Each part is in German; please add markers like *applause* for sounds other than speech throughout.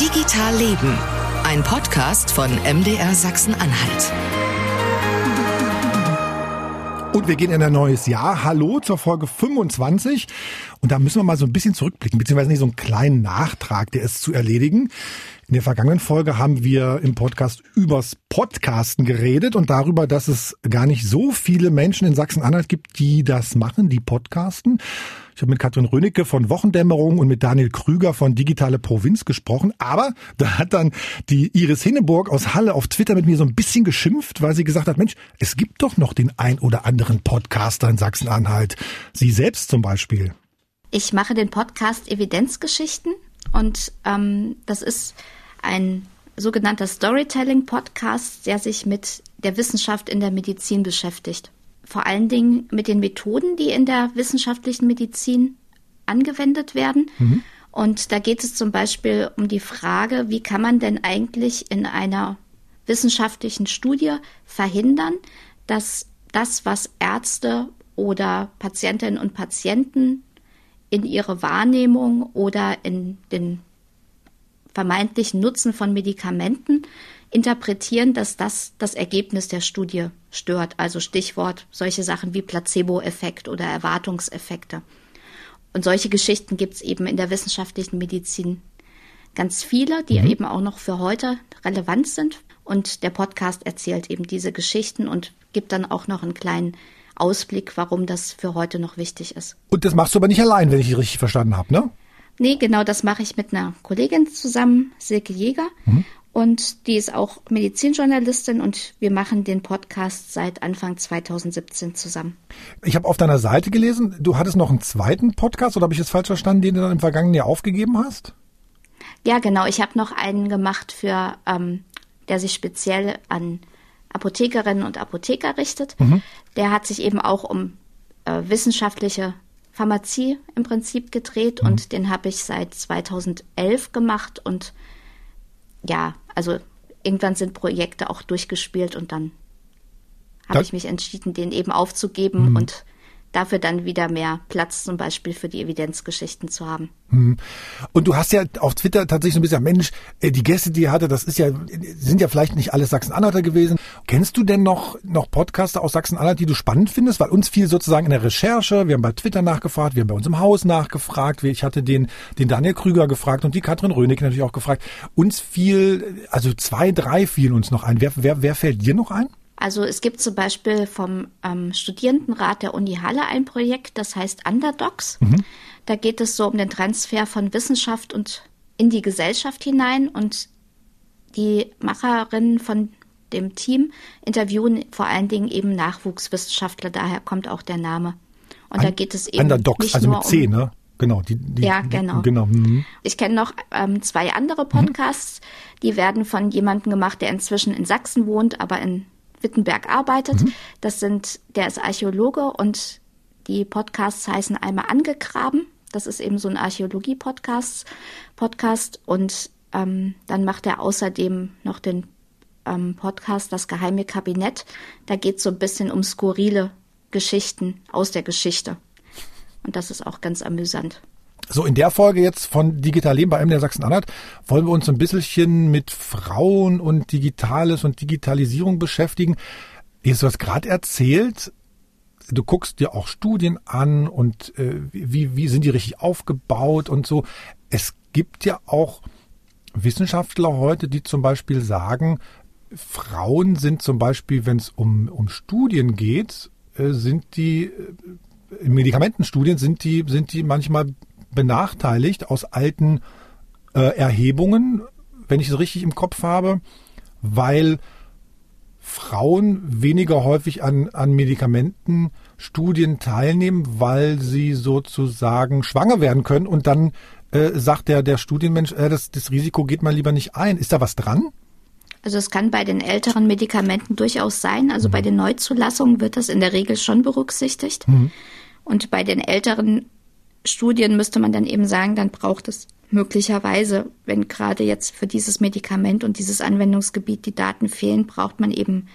Digital Leben, ein Podcast von MDR Sachsen-Anhalt. Und wir gehen in ein neues Jahr. Hallo zur Folge 25. Und da müssen wir mal so ein bisschen zurückblicken, beziehungsweise nicht so einen kleinen Nachtrag, der ist zu erledigen. In der vergangenen Folge haben wir im Podcast übers Podcasten geredet und darüber, dass es gar nicht so viele Menschen in Sachsen-Anhalt gibt, die das machen, die podcasten. Ich habe mit Katrin Rönecke von Wochendämmerung und mit Daniel Krüger von Digitale Provinz gesprochen. Aber da hat dann die Iris Hinneburg aus Halle auf Twitter mit mir so ein bisschen geschimpft, weil sie gesagt hat, Mensch, es gibt doch noch den ein oder anderen Podcaster in Sachsen-Anhalt. Sie selbst zum Beispiel. Ich mache den Podcast Evidenzgeschichten und ähm, das ist ein sogenannter Storytelling-Podcast, der sich mit der Wissenschaft in der Medizin beschäftigt vor allen Dingen mit den Methoden, die in der wissenschaftlichen Medizin angewendet werden. Mhm. Und da geht es zum Beispiel um die Frage, wie kann man denn eigentlich in einer wissenschaftlichen Studie verhindern, dass das, was Ärzte oder Patientinnen und Patienten in ihre Wahrnehmung oder in den vermeintlichen Nutzen von Medikamenten interpretieren, dass das das Ergebnis der Studie stört. Also Stichwort solche Sachen wie Placebo-Effekt oder Erwartungseffekte. Und solche Geschichten gibt es eben in der wissenschaftlichen Medizin ganz viele, die mhm. eben auch noch für heute relevant sind. Und der Podcast erzählt eben diese Geschichten und gibt dann auch noch einen kleinen Ausblick, warum das für heute noch wichtig ist. Und das machst du aber nicht allein, wenn ich richtig verstanden habe, ne? Nee, genau, das mache ich mit einer Kollegin zusammen, Silke Jäger. Mhm. Und die ist auch Medizinjournalistin und wir machen den Podcast seit Anfang 2017 zusammen. Ich habe auf deiner Seite gelesen, du hattest noch einen zweiten Podcast oder habe ich es falsch verstanden, den du dann im vergangenen Jahr aufgegeben hast? Ja, genau. Ich habe noch einen gemacht für, ähm, der sich speziell an Apothekerinnen und Apotheker richtet. Mhm. Der hat sich eben auch um äh, wissenschaftliche Pharmazie im Prinzip gedreht mhm. und den habe ich seit 2011 gemacht und ja, also irgendwann sind Projekte auch durchgespielt und dann habe ich mich entschieden, den eben aufzugeben mhm. und dafür dann wieder mehr Platz zum Beispiel für die Evidenzgeschichten zu haben. Mhm. Und du hast ja auf Twitter tatsächlich so ein bisschen, Mensch, äh, die Gäste, die ihr hatte, das ist ja, sind ja vielleicht nicht alles Sachsen-Anhalter gewesen. Kennst du denn noch, noch Podcaster aus Sachsen-Anhalt, die du spannend findest? Weil uns fiel sozusagen in der Recherche, wir haben bei Twitter nachgefragt, wir haben bei uns im Haus nachgefragt, ich hatte den, den Daniel Krüger gefragt und die Katrin Rönig natürlich auch gefragt. Uns fiel, also zwei, drei fielen uns noch ein. Wer, wer, wer fällt dir noch ein? Also es gibt zum Beispiel vom ähm, Studierendenrat der Uni Halle ein Projekt, das heißt Underdogs. Mhm. Da geht es so um den Transfer von Wissenschaft und in die Gesellschaft hinein und die Macherinnen von dem Team interviewen vor allen Dingen eben Nachwuchswissenschaftler, daher kommt auch der Name. Und Un da geht es eben Underdogs, nicht also nur mit C, um, ne? Genau, die, die, ja, genau. genau. Mhm. Ich kenne noch ähm, zwei andere Podcasts, mhm. die werden von jemandem gemacht, der inzwischen in Sachsen wohnt, aber in Wittenberg arbeitet. Mhm. Das sind, der ist Archäologe und die Podcasts heißen einmal Angegraben. Das ist eben so ein Archäologie-Podcast. Podcast. Und ähm, dann macht er außerdem noch den ähm, Podcast Das geheime Kabinett. Da geht es so ein bisschen um skurrile Geschichten aus der Geschichte. Und das ist auch ganz amüsant. So, in der Folge jetzt von Digital Leben bei MDR Sachsen-Anhalt wollen wir uns ein bisschen mit Frauen und Digitales und Digitalisierung beschäftigen. Jetzt, du hast gerade erzählt, du guckst dir auch Studien an und äh, wie, wie sind die richtig aufgebaut und so. Es gibt ja auch Wissenschaftler heute, die zum Beispiel sagen, Frauen sind zum Beispiel, wenn es um, um Studien geht, äh, sind die äh, in Medikamentenstudien sind die, sind die manchmal benachteiligt aus alten äh, Erhebungen, wenn ich es richtig im Kopf habe, weil Frauen weniger häufig an, an Medikamentenstudien teilnehmen, weil sie sozusagen schwanger werden können und dann äh, sagt der, der Studienmensch, äh, das, das Risiko geht mal lieber nicht ein. Ist da was dran? Also es kann bei den älteren Medikamenten durchaus sein. Also mhm. bei den Neuzulassungen wird das in der Regel schon berücksichtigt. Mhm. Und bei den älteren Studien müsste man dann eben sagen, dann braucht es möglicherweise, wenn gerade jetzt für dieses Medikament und dieses Anwendungsgebiet die Daten fehlen, braucht man eben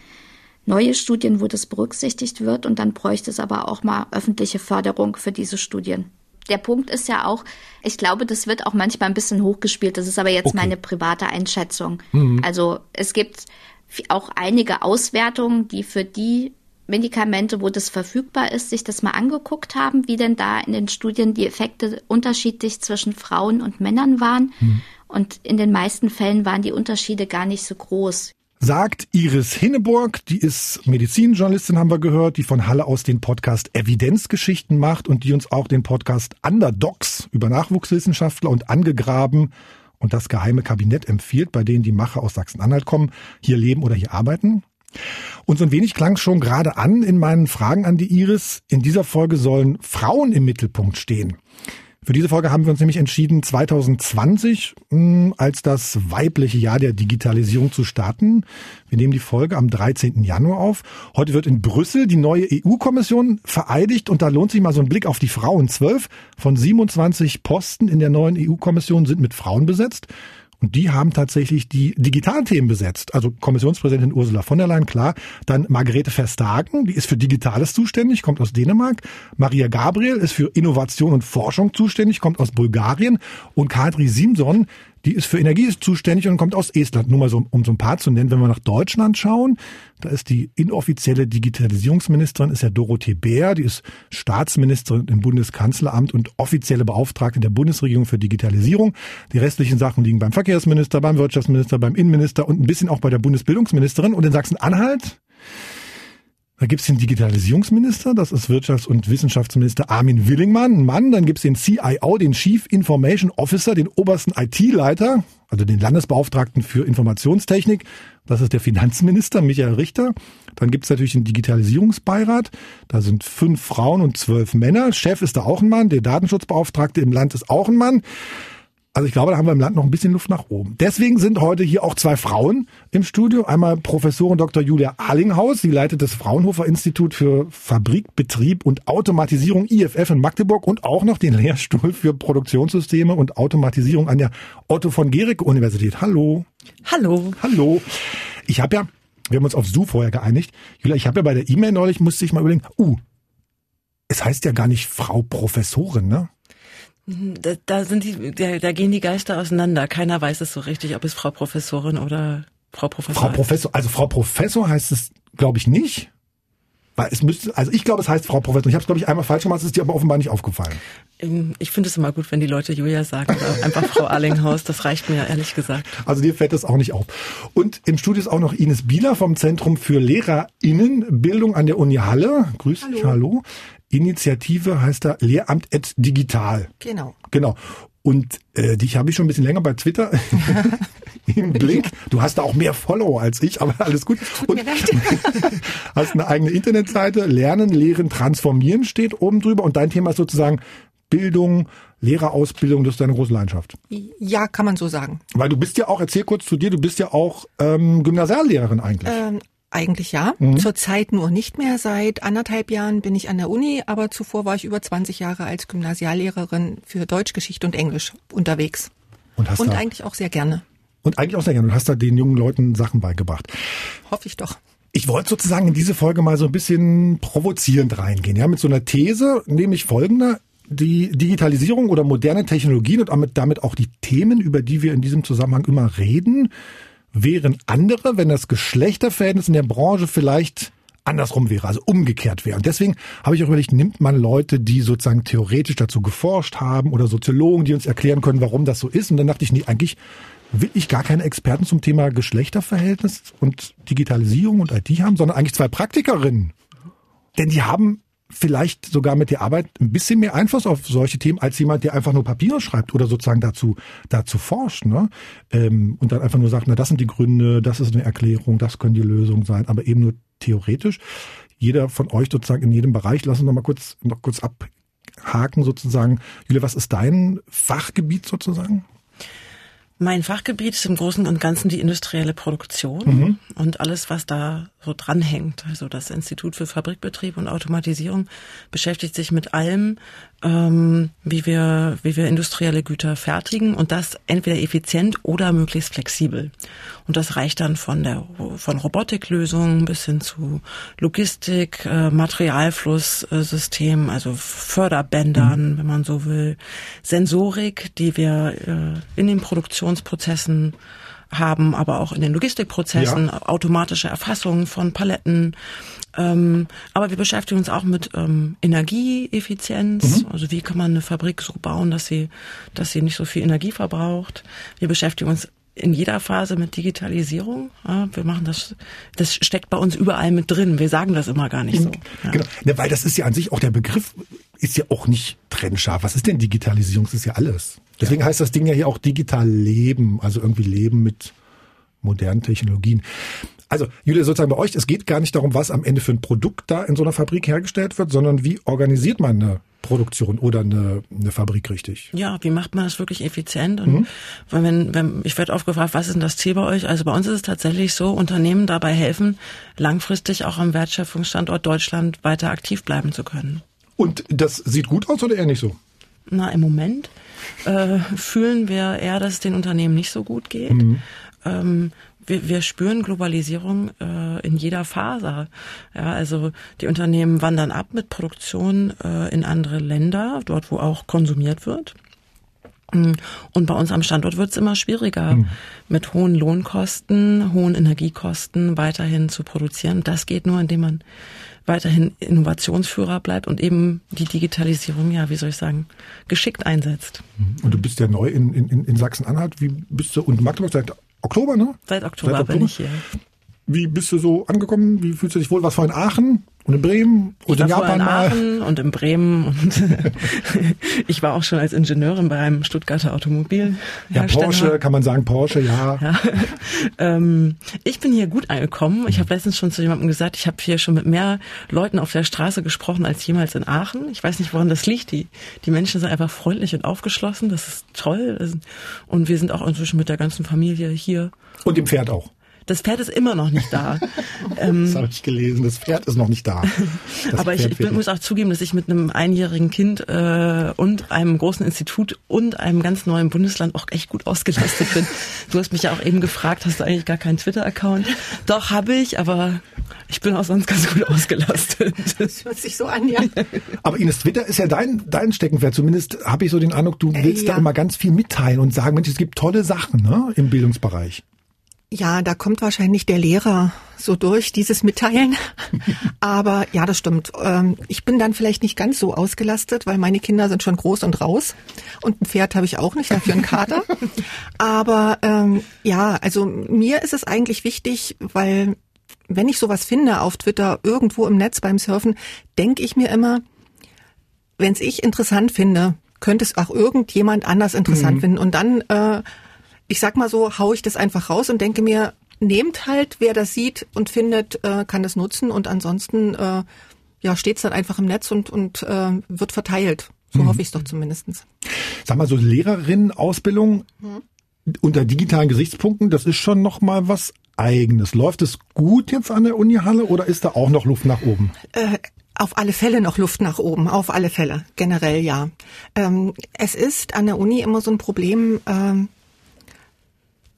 neue Studien, wo das berücksichtigt wird und dann bräuchte es aber auch mal öffentliche Förderung für diese Studien. der Punkt ist ja auch, ich glaube, das wird auch manchmal ein bisschen hochgespielt. Das ist aber jetzt okay. meine private Einschätzung. Mhm. Also es gibt auch einige Auswertungen, die für die Medikamente, wo das verfügbar ist, sich das mal angeguckt haben, wie denn da in den Studien die Effekte unterschiedlich zwischen Frauen und Männern waren. Mhm. Und in den meisten Fällen waren die Unterschiede gar nicht so groß sagt Iris Hinneburg, die ist Medizinjournalistin, haben wir gehört, die von Halle aus den Podcast Evidenzgeschichten macht und die uns auch den Podcast Underdogs über Nachwuchswissenschaftler und angegraben und das geheime Kabinett empfiehlt, bei denen die Macher aus Sachsen-Anhalt kommen, hier leben oder hier arbeiten. Und so ein wenig klang schon gerade an in meinen Fragen an die Iris. In dieser Folge sollen Frauen im Mittelpunkt stehen. Für diese Folge haben wir uns nämlich entschieden, 2020 hm, als das weibliche Jahr der Digitalisierung zu starten. Wir nehmen die Folge am 13. Januar auf. Heute wird in Brüssel die neue EU-Kommission vereidigt und da lohnt sich mal so ein Blick auf die Frauen. Zwölf von 27 Posten in der neuen EU-Kommission sind mit Frauen besetzt. Und die haben tatsächlich die Digitalthemen besetzt. Also Kommissionspräsidentin Ursula von der Leyen, klar. Dann Margrethe Verstagen, die ist für Digitales zuständig, kommt aus Dänemark. Maria Gabriel ist für Innovation und Forschung zuständig, kommt aus Bulgarien. Und Kadri Simson, die ist für Energie zuständig und kommt aus Estland. Nur mal so, um so ein paar zu nennen. Wenn wir nach Deutschland schauen, da ist die inoffizielle Digitalisierungsministerin, ist ja Dorothee Bär. Die ist Staatsministerin im Bundeskanzleramt und offizielle Beauftragte der Bundesregierung für Digitalisierung. Die restlichen Sachen liegen beim Verkehrsminister, beim Wirtschaftsminister, beim Innenminister und ein bisschen auch bei der Bundesbildungsministerin. Und in Sachsen-Anhalt da gibt's den Digitalisierungsminister, das ist Wirtschafts- und Wissenschaftsminister Armin Willingmann, ein Mann. Dann gibt's den CIO, den Chief Information Officer, den obersten IT-Leiter, also den Landesbeauftragten für Informationstechnik. Das ist der Finanzminister Michael Richter. Dann gibt's natürlich den Digitalisierungsbeirat. Da sind fünf Frauen und zwölf Männer. Chef ist da auch ein Mann. Der Datenschutzbeauftragte im Land ist auch ein Mann. Also ich glaube, da haben wir im Land noch ein bisschen Luft nach oben. Deswegen sind heute hier auch zwei Frauen im Studio. Einmal Professorin Dr. Julia Arlinghaus. Sie leitet das Fraunhofer Institut für Fabrik, Betrieb und Automatisierung IFF in Magdeburg und auch noch den Lehrstuhl für Produktionssysteme und Automatisierung an der Otto von Guericke Universität. Hallo. Hallo. Hallo. Ich habe ja, wir haben uns auf Du vorher geeinigt. Julia, ich habe ja bei der E-Mail neulich, musste ich mal überlegen, uh, es heißt ja gar nicht Frau Professorin, ne? Da, da sind die, da, da gehen die Geister auseinander. Keiner weiß es so richtig, ob es Frau Professorin oder Frau Professor. Frau Professor, also Frau Professor heißt es, glaube ich, nicht. Weil es müsste, also ich glaube, es heißt Frau Professor. Ich habe es, glaube ich, einmal falsch gemacht, es ist dir aber offenbar nicht aufgefallen. Ähm, ich finde es immer gut, wenn die Leute Julia sagen, einfach Frau *laughs* Arlinghaus, das reicht mir ehrlich gesagt. Also dir fällt das auch nicht auf. Und im Studio ist auch noch Ines Bieler vom Zentrum für LehrerInnenbildung an der Uni Halle. Grüß dich, hallo. Initiative heißt da Lehramt at Digital. Genau. Genau. Und äh, dich habe ich schon ein bisschen länger bei Twitter *laughs* im Blick. Du hast da auch mehr Follower als ich, aber alles gut. Tut Und *laughs* hast eine eigene Internetseite. Lernen, Lehren, Transformieren steht oben drüber. Und dein Thema ist sozusagen Bildung, Lehrerausbildung, das ist deine große Leidenschaft. Ja, kann man so sagen. Weil du bist ja auch, erzähl kurz zu dir, du bist ja auch ähm, Gymnasiallehrerin eigentlich. Ähm, eigentlich ja. Mhm. Zurzeit nur nicht mehr. Seit anderthalb Jahren bin ich an der Uni, aber zuvor war ich über 20 Jahre als Gymnasiallehrerin für Deutsch, Geschichte und Englisch unterwegs. Und, hast und da, eigentlich auch sehr gerne. Und eigentlich auch sehr gerne. Und hast da den jungen Leuten Sachen beigebracht. Hoffe ich doch. Ich wollte sozusagen in diese Folge mal so ein bisschen provozierend reingehen, ja, mit so einer These, nämlich folgender. Die Digitalisierung oder moderne Technologien und damit auch die Themen, über die wir in diesem Zusammenhang immer reden, wären andere, wenn das Geschlechterverhältnis in der Branche vielleicht andersrum wäre, also umgekehrt wäre. Und deswegen habe ich auch überlegt, nimmt man Leute, die sozusagen theoretisch dazu geforscht haben oder Soziologen, die uns erklären können, warum das so ist. Und dann dachte ich, nee, eigentlich will ich gar keine Experten zum Thema Geschlechterverhältnis und Digitalisierung und IT haben, sondern eigentlich zwei Praktikerinnen. Denn die haben vielleicht sogar mit der Arbeit ein bisschen mehr Einfluss auf solche Themen als jemand, der einfach nur Papiere schreibt oder sozusagen dazu dazu forscht, ne? Ähm, und dann einfach nur sagt, na das sind die Gründe, das ist eine Erklärung, das können die Lösungen sein, aber eben nur theoretisch. Jeder von euch sozusagen in jedem Bereich, lass uns noch mal kurz noch kurz abhaken sozusagen. Julia, was ist dein Fachgebiet sozusagen? Mein Fachgebiet ist im Großen und Ganzen die industrielle Produktion mhm. und alles, was da so dranhängt. Also das Institut für Fabrikbetrieb und Automatisierung beschäftigt sich mit allem, ähm, wie wir wie wir industrielle Güter fertigen und das entweder effizient oder möglichst flexibel. Und das reicht dann von der von Robotiklösungen bis hin zu Logistik, äh, Materialflusssystemen, also Förderbändern, mhm. wenn man so will, Sensorik, die wir äh, in den Produktionsprozessen haben, aber auch in den Logistikprozessen, ja. automatische Erfassung von Paletten. Ähm, aber wir beschäftigen uns auch mit ähm, Energieeffizienz. Mhm. Also wie kann man eine Fabrik so bauen, dass sie, dass sie nicht so viel Energie verbraucht. Wir beschäftigen uns in jeder Phase mit Digitalisierung. Ja, wir machen das, das steckt bei uns überall mit drin. Wir sagen das immer gar nicht so. Ja. Genau, ja, weil das ist ja an sich auch der Begriff ist ja auch nicht trennscharf. Was ist denn Digitalisierung? Das ist ja alles. Deswegen heißt das Ding ja hier auch digital leben, also irgendwie leben mit modernen Technologien. Also, Julia, sozusagen bei euch, es geht gar nicht darum, was am Ende für ein Produkt da in so einer Fabrik hergestellt wird, sondern wie organisiert man eine Produktion oder eine, eine Fabrik richtig? Ja, wie macht man das wirklich effizient? Und mhm. wenn, wenn, ich werde oft gefragt, was ist denn das Ziel bei euch? Also bei uns ist es tatsächlich so, Unternehmen dabei helfen, langfristig auch am Wertschöpfungsstandort Deutschland weiter aktiv bleiben zu können. Und das sieht gut aus oder eher nicht so? Na, im Moment äh, fühlen wir eher, dass es den Unternehmen nicht so gut geht. Mhm. Ähm, wir, wir spüren Globalisierung äh, in jeder Phase. Ja, also die Unternehmen wandern ab mit Produktion äh, in andere Länder, dort wo auch konsumiert wird. Und bei uns am Standort wird es immer schwieriger, mhm. mit hohen Lohnkosten, hohen Energiekosten weiterhin zu produzieren. Das geht nur, indem man weiterhin Innovationsführer bleibt und eben die Digitalisierung, ja, wie soll ich sagen, geschickt einsetzt. Mhm. Und du bist ja neu in, in, in Sachsen-Anhalt. Wie bist du und Magdeburg seit Oktober, ne? Seit Oktober, Seit Oktober bin ich hier. Wie bist du so angekommen? Wie fühlst du dich wohl? Was war in Aachen und in Bremen und in Japan in Aachen mal? und in Bremen und *laughs* ich war auch schon als Ingenieurin bei einem Stuttgarter Automobil. Ja, Porsche, kann man sagen, Porsche, ja. ja. *laughs* Ähm, ich bin hier gut angekommen. Ich habe letztens schon zu jemandem gesagt, ich habe hier schon mit mehr Leuten auf der Straße gesprochen als jemals in Aachen. Ich weiß nicht, woran das liegt. Die, die Menschen sind einfach freundlich und aufgeschlossen. Das ist toll. Und wir sind auch inzwischen mit der ganzen Familie hier. Und dem Pferd auch. Das Pferd ist immer noch nicht da. *laughs* ähm, das habe ich gelesen. Das Pferd ist noch nicht da. Das aber Pferd ich, ich muss auch zugeben, dass ich mit einem einjährigen Kind äh, und einem großen Institut und einem ganz neuen Bundesland auch echt gut ausgelastet bin. Du hast mich ja auch eben gefragt, hast du eigentlich gar keinen Twitter-Account? Doch, habe ich, aber ich bin auch sonst ganz gut ausgelastet. Das hört sich so an, ja. Aber Ines, Twitter ist ja dein, dein Steckenpferd. Zumindest habe ich so den Eindruck, du willst äh, ja. da immer ganz viel mitteilen und sagen, Mensch, es gibt tolle Sachen ne, im Bildungsbereich. Ja, da kommt wahrscheinlich der Lehrer so durch, dieses Mitteilen. *laughs* Aber ja, das stimmt. Ähm, ich bin dann vielleicht nicht ganz so ausgelastet, weil meine Kinder sind schon groß und raus. Und ein Pferd habe ich auch nicht, dafür einen Kater. *laughs* Aber ähm, ja, also mir ist es eigentlich wichtig, weil wenn ich sowas finde auf Twitter, irgendwo im Netz beim Surfen, denke ich mir immer, wenn es ich interessant finde, könnte es auch irgendjemand anders interessant mhm. finden. Und dann äh, ich sag mal so, hau ich das einfach raus und denke mir, nehmt halt, wer das sieht und findet, äh, kann das nutzen und ansonsten äh, ja, steht's dann einfach im Netz und, und äh, wird verteilt. So mhm. hoffe ich es doch zumindestens. Sag mal, so Lehrerinnen-Ausbildung mhm. unter digitalen Gesichtspunkten, das ist schon noch mal was Eigenes. Läuft es gut jetzt an der Unihalle oder ist da auch noch Luft nach oben? Äh, auf alle Fälle noch Luft nach oben, auf alle Fälle, generell ja. Ähm, es ist an der Uni immer so ein Problem, ähm,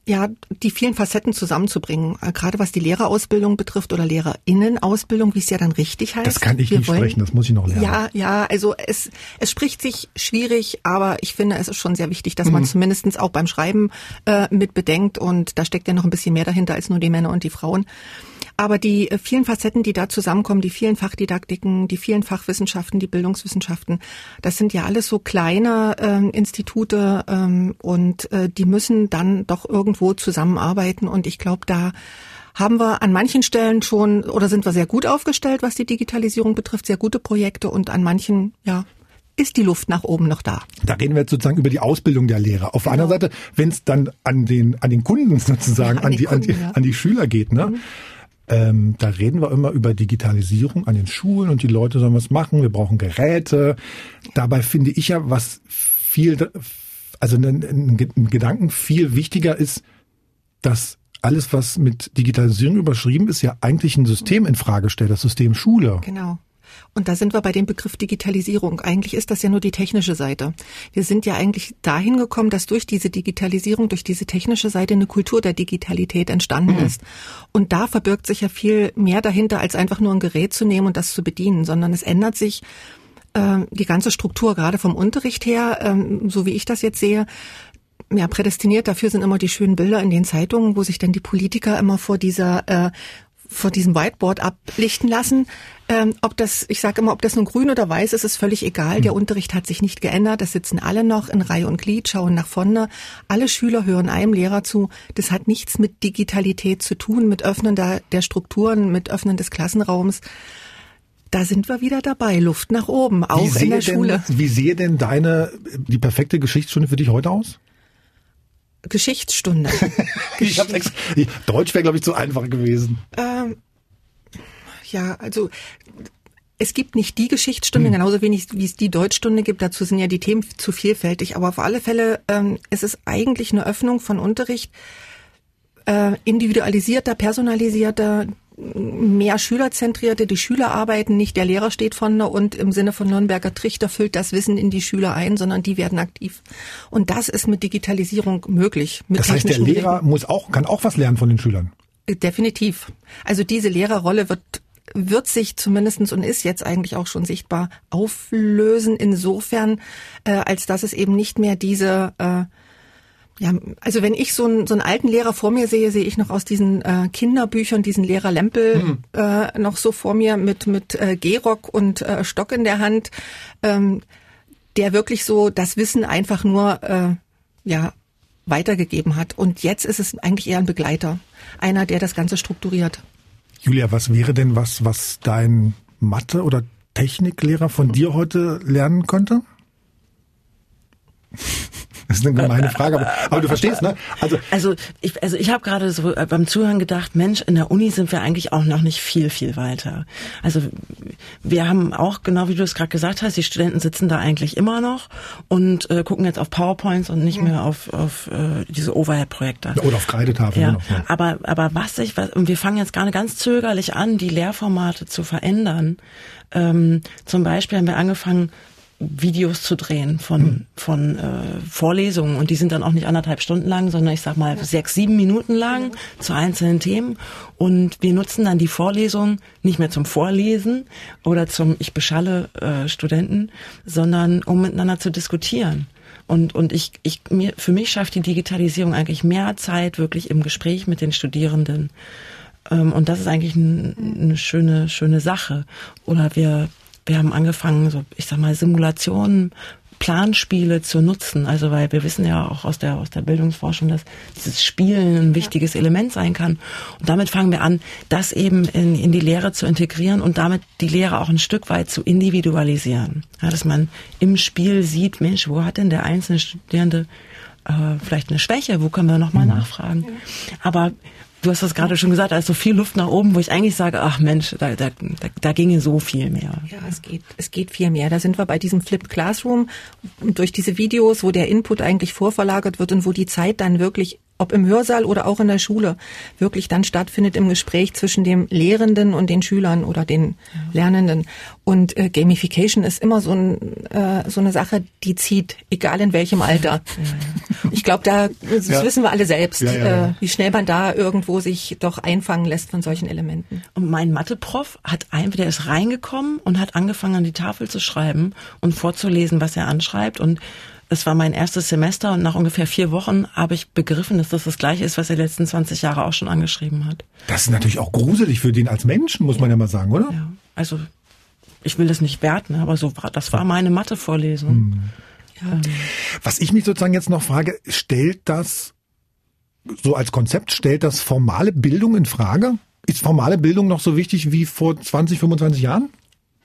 ja, die vielen Facetten zusammenzubringen, äh, gerade was die Lehrerausbildung betrifft oder Lehrerinnenausbildung, wie es ja dann richtig heißt. Das kann ich Wir nicht wollen, sprechen, das muss ich noch lernen. Ja, ja, also es, es spricht sich schwierig, aber ich finde, es ist schon sehr wichtig, dass mhm. man zumindestens auch beim Schreiben äh, mit bedenkt und da steckt ja noch ein bisschen mehr dahinter als nur die Männer und die Frauen. Aber die äh, vielen Facetten, die da zusammenkommen, die vielen Fachdidaktiken, die vielen Fachwissenschaften, die Bildungswissenschaften, das sind ja alles so kleine ähm, Institute ähm, und äh, die müssen dann doch irgendwo zusammenarbeiten. Und ich glaube, da haben wir an manchen Stellen schon oder sind wir sehr gut aufgestellt, was die Digitalisierung betrifft, sehr gute Projekte und an manchen, ja, ist die Luft nach oben noch da. Da reden wir jetzt sozusagen über die Ausbildung der Lehrer. Auf genau. anderen Seite, wenn es dann an den an den Kunden sozusagen, ja, an, an, die, Kunden, an, die, ja. an die Schüler geht, ne? Mhm. Ähm, da reden wir immer über Digitalisierung an den Schulen und die Leute sollen was machen. Wir brauchen Geräte. Dabei finde ich ja, was viel also ein, ein, ein Gedanken viel wichtiger ist, dass alles, was mit Digitalisierung überschrieben ist, ja eigentlich ein System in Frage stellt, das System Schule. Genau. Und da sind wir bei dem Begriff Digitalisierung. Eigentlich ist das ja nur die technische Seite. Wir sind ja eigentlich dahin gekommen, dass durch diese Digitalisierung, durch diese technische Seite eine Kultur der Digitalität entstanden mhm. ist. Und da verbirgt sich ja viel mehr dahinter, als einfach nur ein Gerät zu nehmen und das zu bedienen, sondern es ändert sich äh, die ganze Struktur, gerade vom Unterricht her, äh, so wie ich das jetzt sehe, ja, prädestiniert dafür sind immer die schönen Bilder in den Zeitungen, wo sich dann die Politiker immer vor dieser äh, vor diesem Whiteboard ablichten lassen. Ähm, ob das, ich sage immer, ob das nun grün oder weiß ist, ist völlig egal. Der hm. Unterricht hat sich nicht geändert. Das sitzen alle noch in Reihe und Glied, schauen nach vorne. Alle Schüler hören einem Lehrer zu. Das hat nichts mit Digitalität zu tun, mit Öffnen der, der Strukturen, mit Öffnen des Klassenraums. Da sind wir wieder dabei, Luft nach oben, auch in der denn, Schule. Wie sehe denn deine, die perfekte Geschichtsstunde für dich heute aus? Geschichtsstunde. *laughs* ich hab's extra, Deutsch wäre, glaube ich, zu einfach gewesen. Ähm, ja, also es gibt nicht die Geschichtsstunde, hm. genauso wenig wie es die Deutschstunde gibt. Dazu sind ja die Themen zu vielfältig. Aber auf alle Fälle ähm, es ist eigentlich eine Öffnung von Unterricht, äh, individualisierter, personalisierter, mehr schülerzentrierte, die Schüler arbeiten nicht, der Lehrer steht vorne und im Sinne von Nürnberger Trichter füllt das Wissen in die Schüler ein, sondern die werden aktiv. Und das ist mit Digitalisierung möglich. das heißt, der Lehrer muss auch, kann auch was lernen von den Schülern. Definitiv. Also diese Lehrerrolle wird wird sich zumindestens und ist jetzt eigentlich auch schon sichtbar auflösen, insofern, äh, als dass es eben nicht mehr diese äh, ja, also wenn ich so einen, so einen alten Lehrer vor mir sehe, sehe ich noch aus diesen äh, Kinderbüchern diesen Lehrer Lempel mhm. äh, noch so vor mir mit mit äh, Gehrock und äh, Stock in der Hand, ähm, der wirklich so das Wissen einfach nur äh, ja weitergegeben hat. Und jetzt ist es eigentlich eher ein Begleiter, einer, der das Ganze strukturiert. Julia, was wäre denn was, was dein Mathe- oder Techniklehrer von dir heute lernen könnte? *laughs* Das ist eine gemeine Frage, aber, aber du verstehst, ne? Also, also ich, also ich habe gerade so äh, beim Zuhören gedacht, Mensch, in der Uni sind wir eigentlich auch noch nicht viel, viel weiter. Also wir haben auch, genau wie du es gerade gesagt hast, die Studenten sitzen da eigentlich immer noch und äh, gucken jetzt auf PowerPoints und nicht mehr auf, auf äh, diese Overhead-Projekte. Oder auf Kreidetafeln. Ja. Genau, ja. Aber, aber was ich, was, und wir fangen jetzt gerade ganz zögerlich an, die Lehrformate zu verändern. Ähm, zum Beispiel haben wir angefangen, Videos zu drehen von, mhm. von äh, Vorlesungen und die sind dann auch nicht anderthalb Stunden lang, sondern ich sag mal sechs, sieben Minuten lang zu einzelnen Themen und wir nutzen dann die Vorlesung nicht mehr zum Vorlesen oder zum ich beschalle äh, Studenten, sondern um miteinander zu diskutieren. Und, und ich, ich, mir, für mich schafft die Digitalisierung eigentlich mehr Zeit wirklich im Gespräch mit den Studierenden. Ähm, und das ist eigentlich ein, eine schöne, schöne Sache. Oder wir wir haben angefangen, so ich sag mal Simulationen, Planspiele zu nutzen. Also weil wir wissen ja auch aus der aus der Bildungsforschung, dass dieses Spielen ein wichtiges Element sein kann. Und damit fangen wir an, das eben in, in die Lehre zu integrieren und damit die Lehre auch ein Stück weit zu individualisieren. Ja, dass man im Spiel sieht, Mensch, wo hat denn der einzelne Studierende äh, vielleicht eine Schwäche? Wo können wir nochmal mhm. nachfragen? Aber Du hast das gerade schon gesagt, also viel Luft nach oben, wo ich eigentlich sage, ach Mensch, da, da, da, da ginge so viel mehr. Ja, es geht, es geht viel mehr. Da sind wir bei diesem Flipped Classroom durch diese Videos, wo der Input eigentlich vorverlagert wird und wo die Zeit dann wirklich ob im Hörsaal oder auch in der Schule, wirklich dann stattfindet im Gespräch zwischen dem Lehrenden und den Schülern oder den ja. Lernenden. Und äh, Gamification ist immer so, ein, äh, so eine Sache, die zieht, egal in welchem Alter. Ja. *laughs* Ich glaube, da das ja. wissen wir alle selbst, äh, wie schnell man da irgendwo sich doch einfangen lässt von solchen Elementen. Und mein Mathe-Prof hat einfach, der ist reingekommen und hat angefangen an die Tafel zu schreiben und vorzulesen, was er anschreibt und es war mein erstes Semester und nach ungefähr vier Wochen habe ich begriffen, dass das das gleiche ist, was er die letzten 20 Jahre auch schon angeschrieben hat. Das ist natürlich auch gruselig für den als Menschen, muss man ja mal sagen, oder? Ja, also ich will das nicht werten, aber so war, das war meine Mathe-Vorlesung. Hm. Ja. Ähm. Was ich mich sozusagen jetzt noch frage, stellt das so als Konzept, stellt das formale Bildung in Frage? Ist formale Bildung noch so wichtig wie vor 20, 25 Jahren?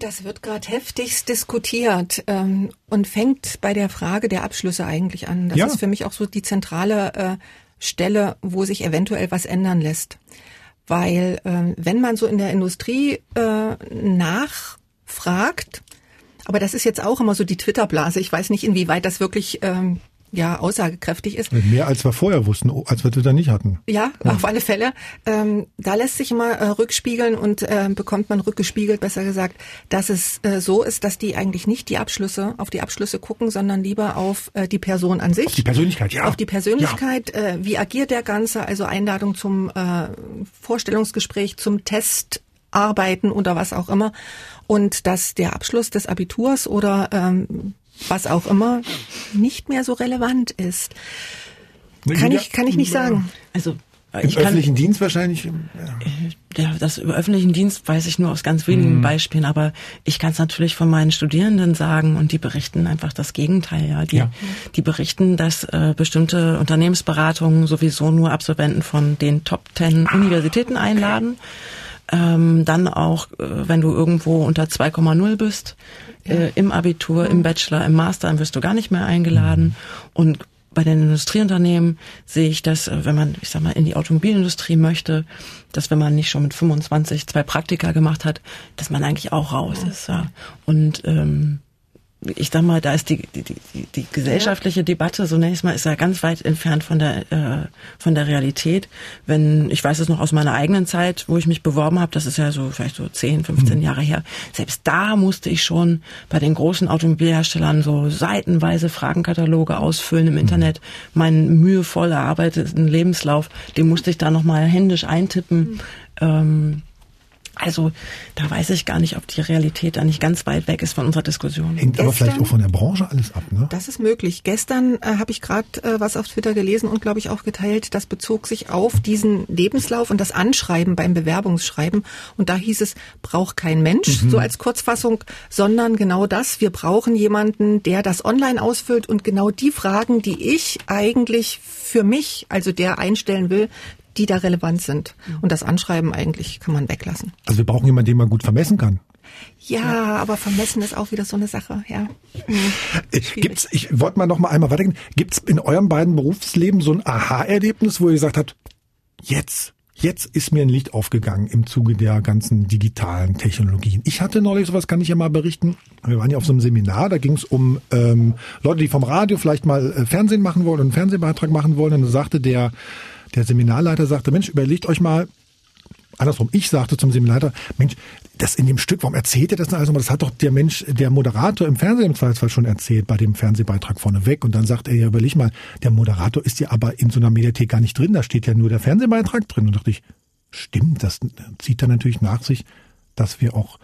Das wird gerade heftigst diskutiert ähm, und fängt bei der Frage der Abschlüsse eigentlich an. Das ja. ist für mich auch so die zentrale äh, Stelle, wo sich eventuell was ändern lässt. Weil äh, wenn man so in der Industrie äh, nachfragt, aber das ist jetzt auch immer so die Twitter-Blase, ich weiß nicht, inwieweit das wirklich ähm, ja aussagekräftig ist. Mehr als wir vorher wussten, als wir das dann nicht hatten. Ja, ja. auf alle Fälle. Ähm, da lässt sich immer äh, rückspiegeln und äh, bekommt man rückgespiegelt, besser gesagt, dass es äh, so ist, dass die eigentlich nicht die Abschlüsse auf die Abschlüsse gucken, sondern lieber auf äh, die Person an sich. Auf die Persönlichkeit, ja. Auf die Persönlichkeit. Ja. Äh, wie agiert der Ganze? Also Einladung zum äh, Vorstellungsgespräch, zum Test arbeiten oder was auch immer. Und dass der Abschluss des Abiturs oder ähm, was auch immer nicht mehr so relevant ist. Kann ich, kann ich nicht sagen. Also im ich öffentlichen kann, Dienst wahrscheinlich. Ja. ja, das über öffentlichen Dienst weiß ich nur aus ganz wenigen mhm. Beispielen, aber ich kann es natürlich von meinen Studierenden sagen und die berichten einfach das Gegenteil. Ja, die, ja. die berichten, dass äh, bestimmte Unternehmensberatungen sowieso nur Absolventen von den Top Ten ah, Universitäten einladen. Okay. Ähm, dann auch, äh, wenn du irgendwo unter 2,0 bist, ja. äh, im Abitur, im Bachelor, im Master, dann wirst du gar nicht mehr eingeladen. Und bei den Industrieunternehmen sehe ich das, äh, wenn man, ich sag mal, in die Automobilindustrie möchte, dass wenn man nicht schon mit 25 zwei Praktika gemacht hat, dass man eigentlich auch raus ist. Ja. Und ähm, ich sag mal, da ist die, die, die, die gesellschaftliche Debatte so nächstes Mal ist ja ganz weit entfernt von der äh, von der Realität. Wenn ich weiß es noch aus meiner eigenen Zeit, wo ich mich beworben habe, das ist ja so vielleicht so 10, 15 mhm. Jahre her. Selbst da musste ich schon bei den großen Automobilherstellern so seitenweise Fragenkataloge ausfüllen im Internet. Mhm. Meinen mühevoll erarbeiteten Lebenslauf, den musste ich da noch mal händisch eintippen. Mhm. Ähm, also da weiß ich gar nicht, ob die Realität da nicht ganz weit weg ist von unserer Diskussion. Hängt Gestern, aber vielleicht auch von der Branche alles ab, ne? Das ist möglich. Gestern äh, habe ich gerade äh, was auf Twitter gelesen und glaube ich auch geteilt. Das bezog sich auf diesen Lebenslauf und das Anschreiben beim Bewerbungsschreiben. Und da hieß es, braucht kein Mensch, mhm. so als Kurzfassung, sondern genau das. Wir brauchen jemanden, der das online ausfüllt und genau die Fragen, die ich eigentlich für mich, also der einstellen will, die da relevant sind. Und das Anschreiben eigentlich kann man weglassen. Also wir brauchen jemanden, den man gut vermessen kann. Ja, ja, aber vermessen ist auch wieder so eine Sache, ja. Hm, gibt's, ich wollte mal noch mal einmal weitergehen. Gibt's in eurem beiden Berufsleben so ein Aha-Erlebnis, wo ihr gesagt habt, jetzt, jetzt ist mir ein Licht aufgegangen im Zuge der ganzen digitalen Technologien. Ich hatte neulich sowas, kann ich ja mal berichten. Wir waren ja auf so einem Seminar, da ging es um ähm, Leute, die vom Radio vielleicht mal äh, Fernsehen machen wollen, einen Fernsehbeitrag machen wollen. Und da sagte der der Seminarleiter sagte, Mensch, überlegt euch mal, andersrum, ich sagte zum Seminarleiter, Mensch, das in dem Stück, warum erzählt ihr das denn alles nochmal? Das hat doch der Mensch, der Moderator im Fernsehen im Zweifelsfall schon erzählt, bei dem Fernsehbeitrag vorneweg. Und dann sagt er, ja, überleg mal, der Moderator ist ja aber in so einer Mediathek gar nicht drin, da steht ja nur der Fernsehbeitrag drin. Und dachte ich, stimmt, das zieht dann natürlich nach sich, dass wir auch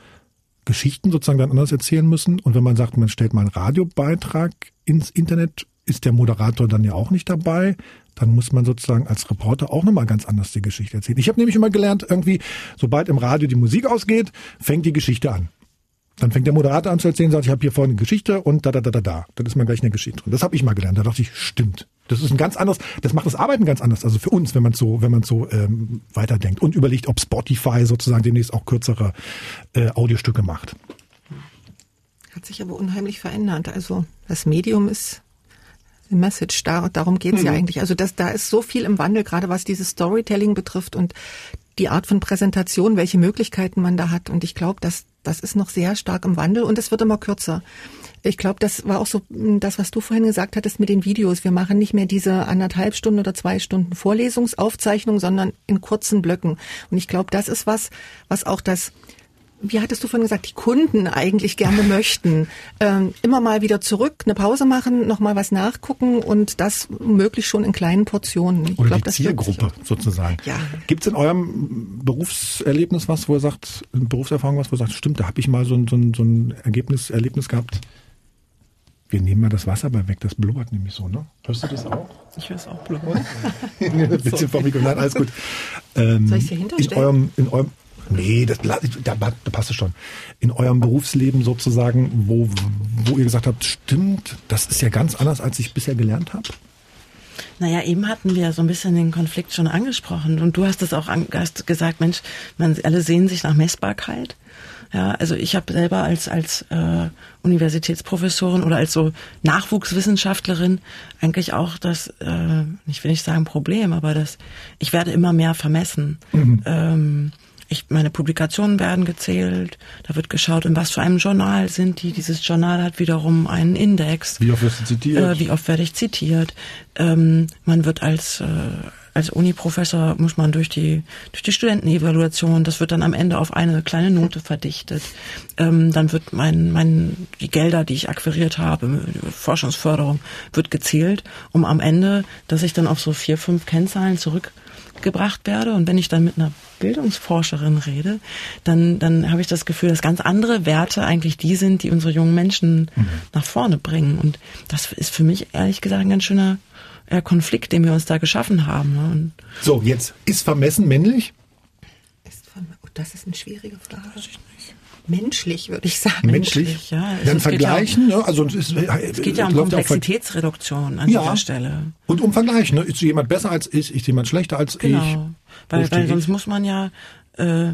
Geschichten sozusagen dann anders erzählen müssen. Und wenn man sagt, man stellt mal einen Radiobeitrag ins Internet, ist der Moderator dann ja auch nicht dabei dann muss man sozusagen als Reporter auch nochmal ganz anders die Geschichte erzählen. Ich habe nämlich immer gelernt, irgendwie, sobald im Radio die Musik ausgeht, fängt die Geschichte an. Dann fängt der Moderator an zu erzählen, sagt, ich habe hier vorne eine Geschichte und da, da, da, da, da. Dann ist man gleich eine Geschichte drin. Das habe ich mal gelernt. Da dachte ich, stimmt. Das ist ein ganz anderes, das macht das Arbeiten ganz anders. Also für uns, wenn man so, wenn man so ähm, weiterdenkt und überlegt, ob Spotify sozusagen demnächst auch kürzere äh, Audiostücke macht. Hat sich aber unheimlich verändert. Also das Medium ist Message, da, darum geht's mhm. ja eigentlich. Also das, da ist so viel im Wandel, gerade was dieses Storytelling betrifft und die Art von Präsentation, welche Möglichkeiten man da hat. Und ich glaube, dass das ist noch sehr stark im Wandel und es wird immer kürzer. Ich glaube, das war auch so hm, das, was du vorhin gesagt hattest mit den Videos. Wir machen nicht mehr diese anderthalb Stunden oder zwei Stunden Vorlesungsaufzeichnung, sondern in kurzen Blöcken. Und ich glaube, das ist was, was auch das wie hattest du vorhin gesagt, die Kunden eigentlich gerne möchten. Ähm, immer mal wieder zurück, eine Pause machen, nochmal was nachgucken und das möglichst schon in kleinen Portionen. Ich Oder glaub, die Zielgruppe sozusagen. Ja. Gibt es in eurem Berufserlebnis was, wo ihr sagt, in Berufserfahrung was, wo ihr sagt, stimmt, da habe ich mal so ein, so ein, so ein Ergebnis, Erlebnis gehabt? Wir nehmen mal das Wasser bei weg, das blubbert nämlich so, ne? Hörst du das auch? Ich höre es auch blubbern. Ein bisschen vom Mikro, nein, alles gut. Ähm, Soll ich hier hinterstellen? In eurem, in eurem, Nee, das, da, da passt es schon. In eurem Berufsleben sozusagen, wo, wo ihr gesagt habt, stimmt, das ist ja ganz anders, als ich bisher gelernt habe? Naja, eben hatten wir so ein bisschen den Konflikt schon angesprochen. Und du hast es auch an, hast gesagt, Mensch, man, alle sehen sich nach Messbarkeit. Ja, also ich habe selber als als äh, Universitätsprofessorin oder als so Nachwuchswissenschaftlerin eigentlich auch das, äh, ich will nicht sagen Problem, aber das, ich werde immer mehr vermessen. Mhm. Ähm, ich, meine Publikationen werden gezählt, da wird geschaut, in was für einem Journal sind die. Dieses Journal hat wiederum einen Index. Wie oft wirst du zitiert? Äh, wie oft werde ich zitiert? Ähm, man wird als äh, als Uni-Professor muss man durch die durch die Studentenevaluation, das wird dann am Ende auf eine kleine Note verdichtet. Ähm, dann wird mein mein die Gelder, die ich akquiriert habe, Forschungsförderung, wird gezählt, um am Ende, dass ich dann auf so vier fünf Kennzahlen zurück gebracht werde. Und wenn ich dann mit einer Bildungsforscherin rede, dann, dann habe ich das Gefühl, dass ganz andere Werte eigentlich die sind, die unsere jungen Menschen mhm. nach vorne bringen. Und das ist für mich ehrlich gesagt ein ganz schöner äh, Konflikt, den wir uns da geschaffen haben. Ne? Und so, jetzt ist vermessen männlich? Ist vermessen, oh, das ist eine schwierige Frage. Weiß ich nicht menschlich, würde ich sagen. Menschlich? menschlich ja. Dann vergleichen, ja um, ne? also es, ist, es geht ja um Komplexitätsreduktion an ja. dieser Stelle. Und um Vergleichen. Ne? Ist jemand besser als ich, ist jemand schlechter als genau. ich? Weil, weil sonst muss man ja äh,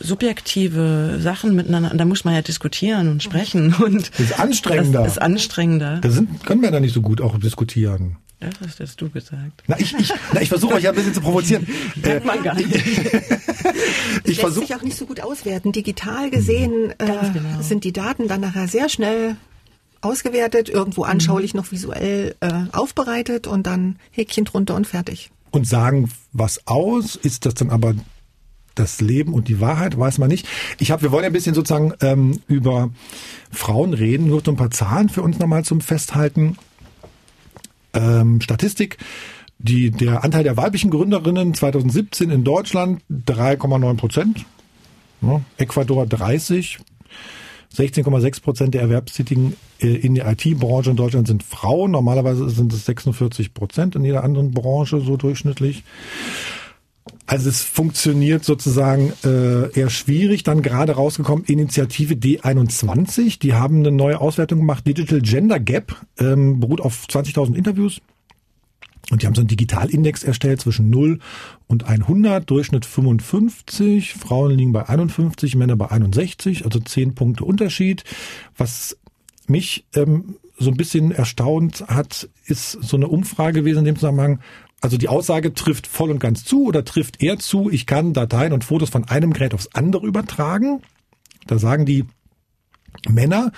subjektive Sachen miteinander, da muss man ja diskutieren und sprechen und das ist anstrengender. Das ist anstrengender. Da sind, können wir da nicht so gut auch diskutieren. Ja, das hast du gesagt. Na, ich, ich, na, ich versuche euch ja ein bisschen zu provozieren. *laughs* Merkt man gar nicht. *laughs* ich versuche sich auch nicht so gut auswerten. Digital gesehen äh, genau. sind die Daten dann nachher sehr schnell ausgewertet, irgendwo mhm. anschaulich noch visuell äh, aufbereitet und dann Häkchen drunter und fertig. Und sagen was aus? Ist das dann aber das Leben und die Wahrheit? Weiß man nicht. Ich habe, wir wollen ja ein bisschen sozusagen ähm, über Frauen reden. Nur so ein paar Zahlen für uns nochmal zum Festhalten ähm, Statistik. Die, der Anteil der weiblichen Gründerinnen 2017 in Deutschland 3,9 Prozent. Ja, Ecuador 30. 16,6 Prozent der Erwerbstätigen äh, in der IT-Branche in Deutschland sind Frauen. Normalerweise sind es 46 Prozent in jeder anderen Branche so durchschnittlich. Also es funktioniert sozusagen äh, eher schwierig. Dann gerade rausgekommen Initiative D21. Die haben eine neue Auswertung gemacht. Digital Gender Gap ähm, beruht auf 20.000 Interviews. Und die haben so einen Digitalindex erstellt zwischen 0 und 100, Durchschnitt 55, Frauen liegen bei 51, Männer bei 61, also 10 Punkte Unterschied. Was mich ähm, so ein bisschen erstaunt hat, ist so eine Umfrage gewesen in dem Zusammenhang, also die Aussage trifft voll und ganz zu oder trifft eher zu, ich kann Dateien und Fotos von einem Gerät aufs andere übertragen. Da sagen die Männer,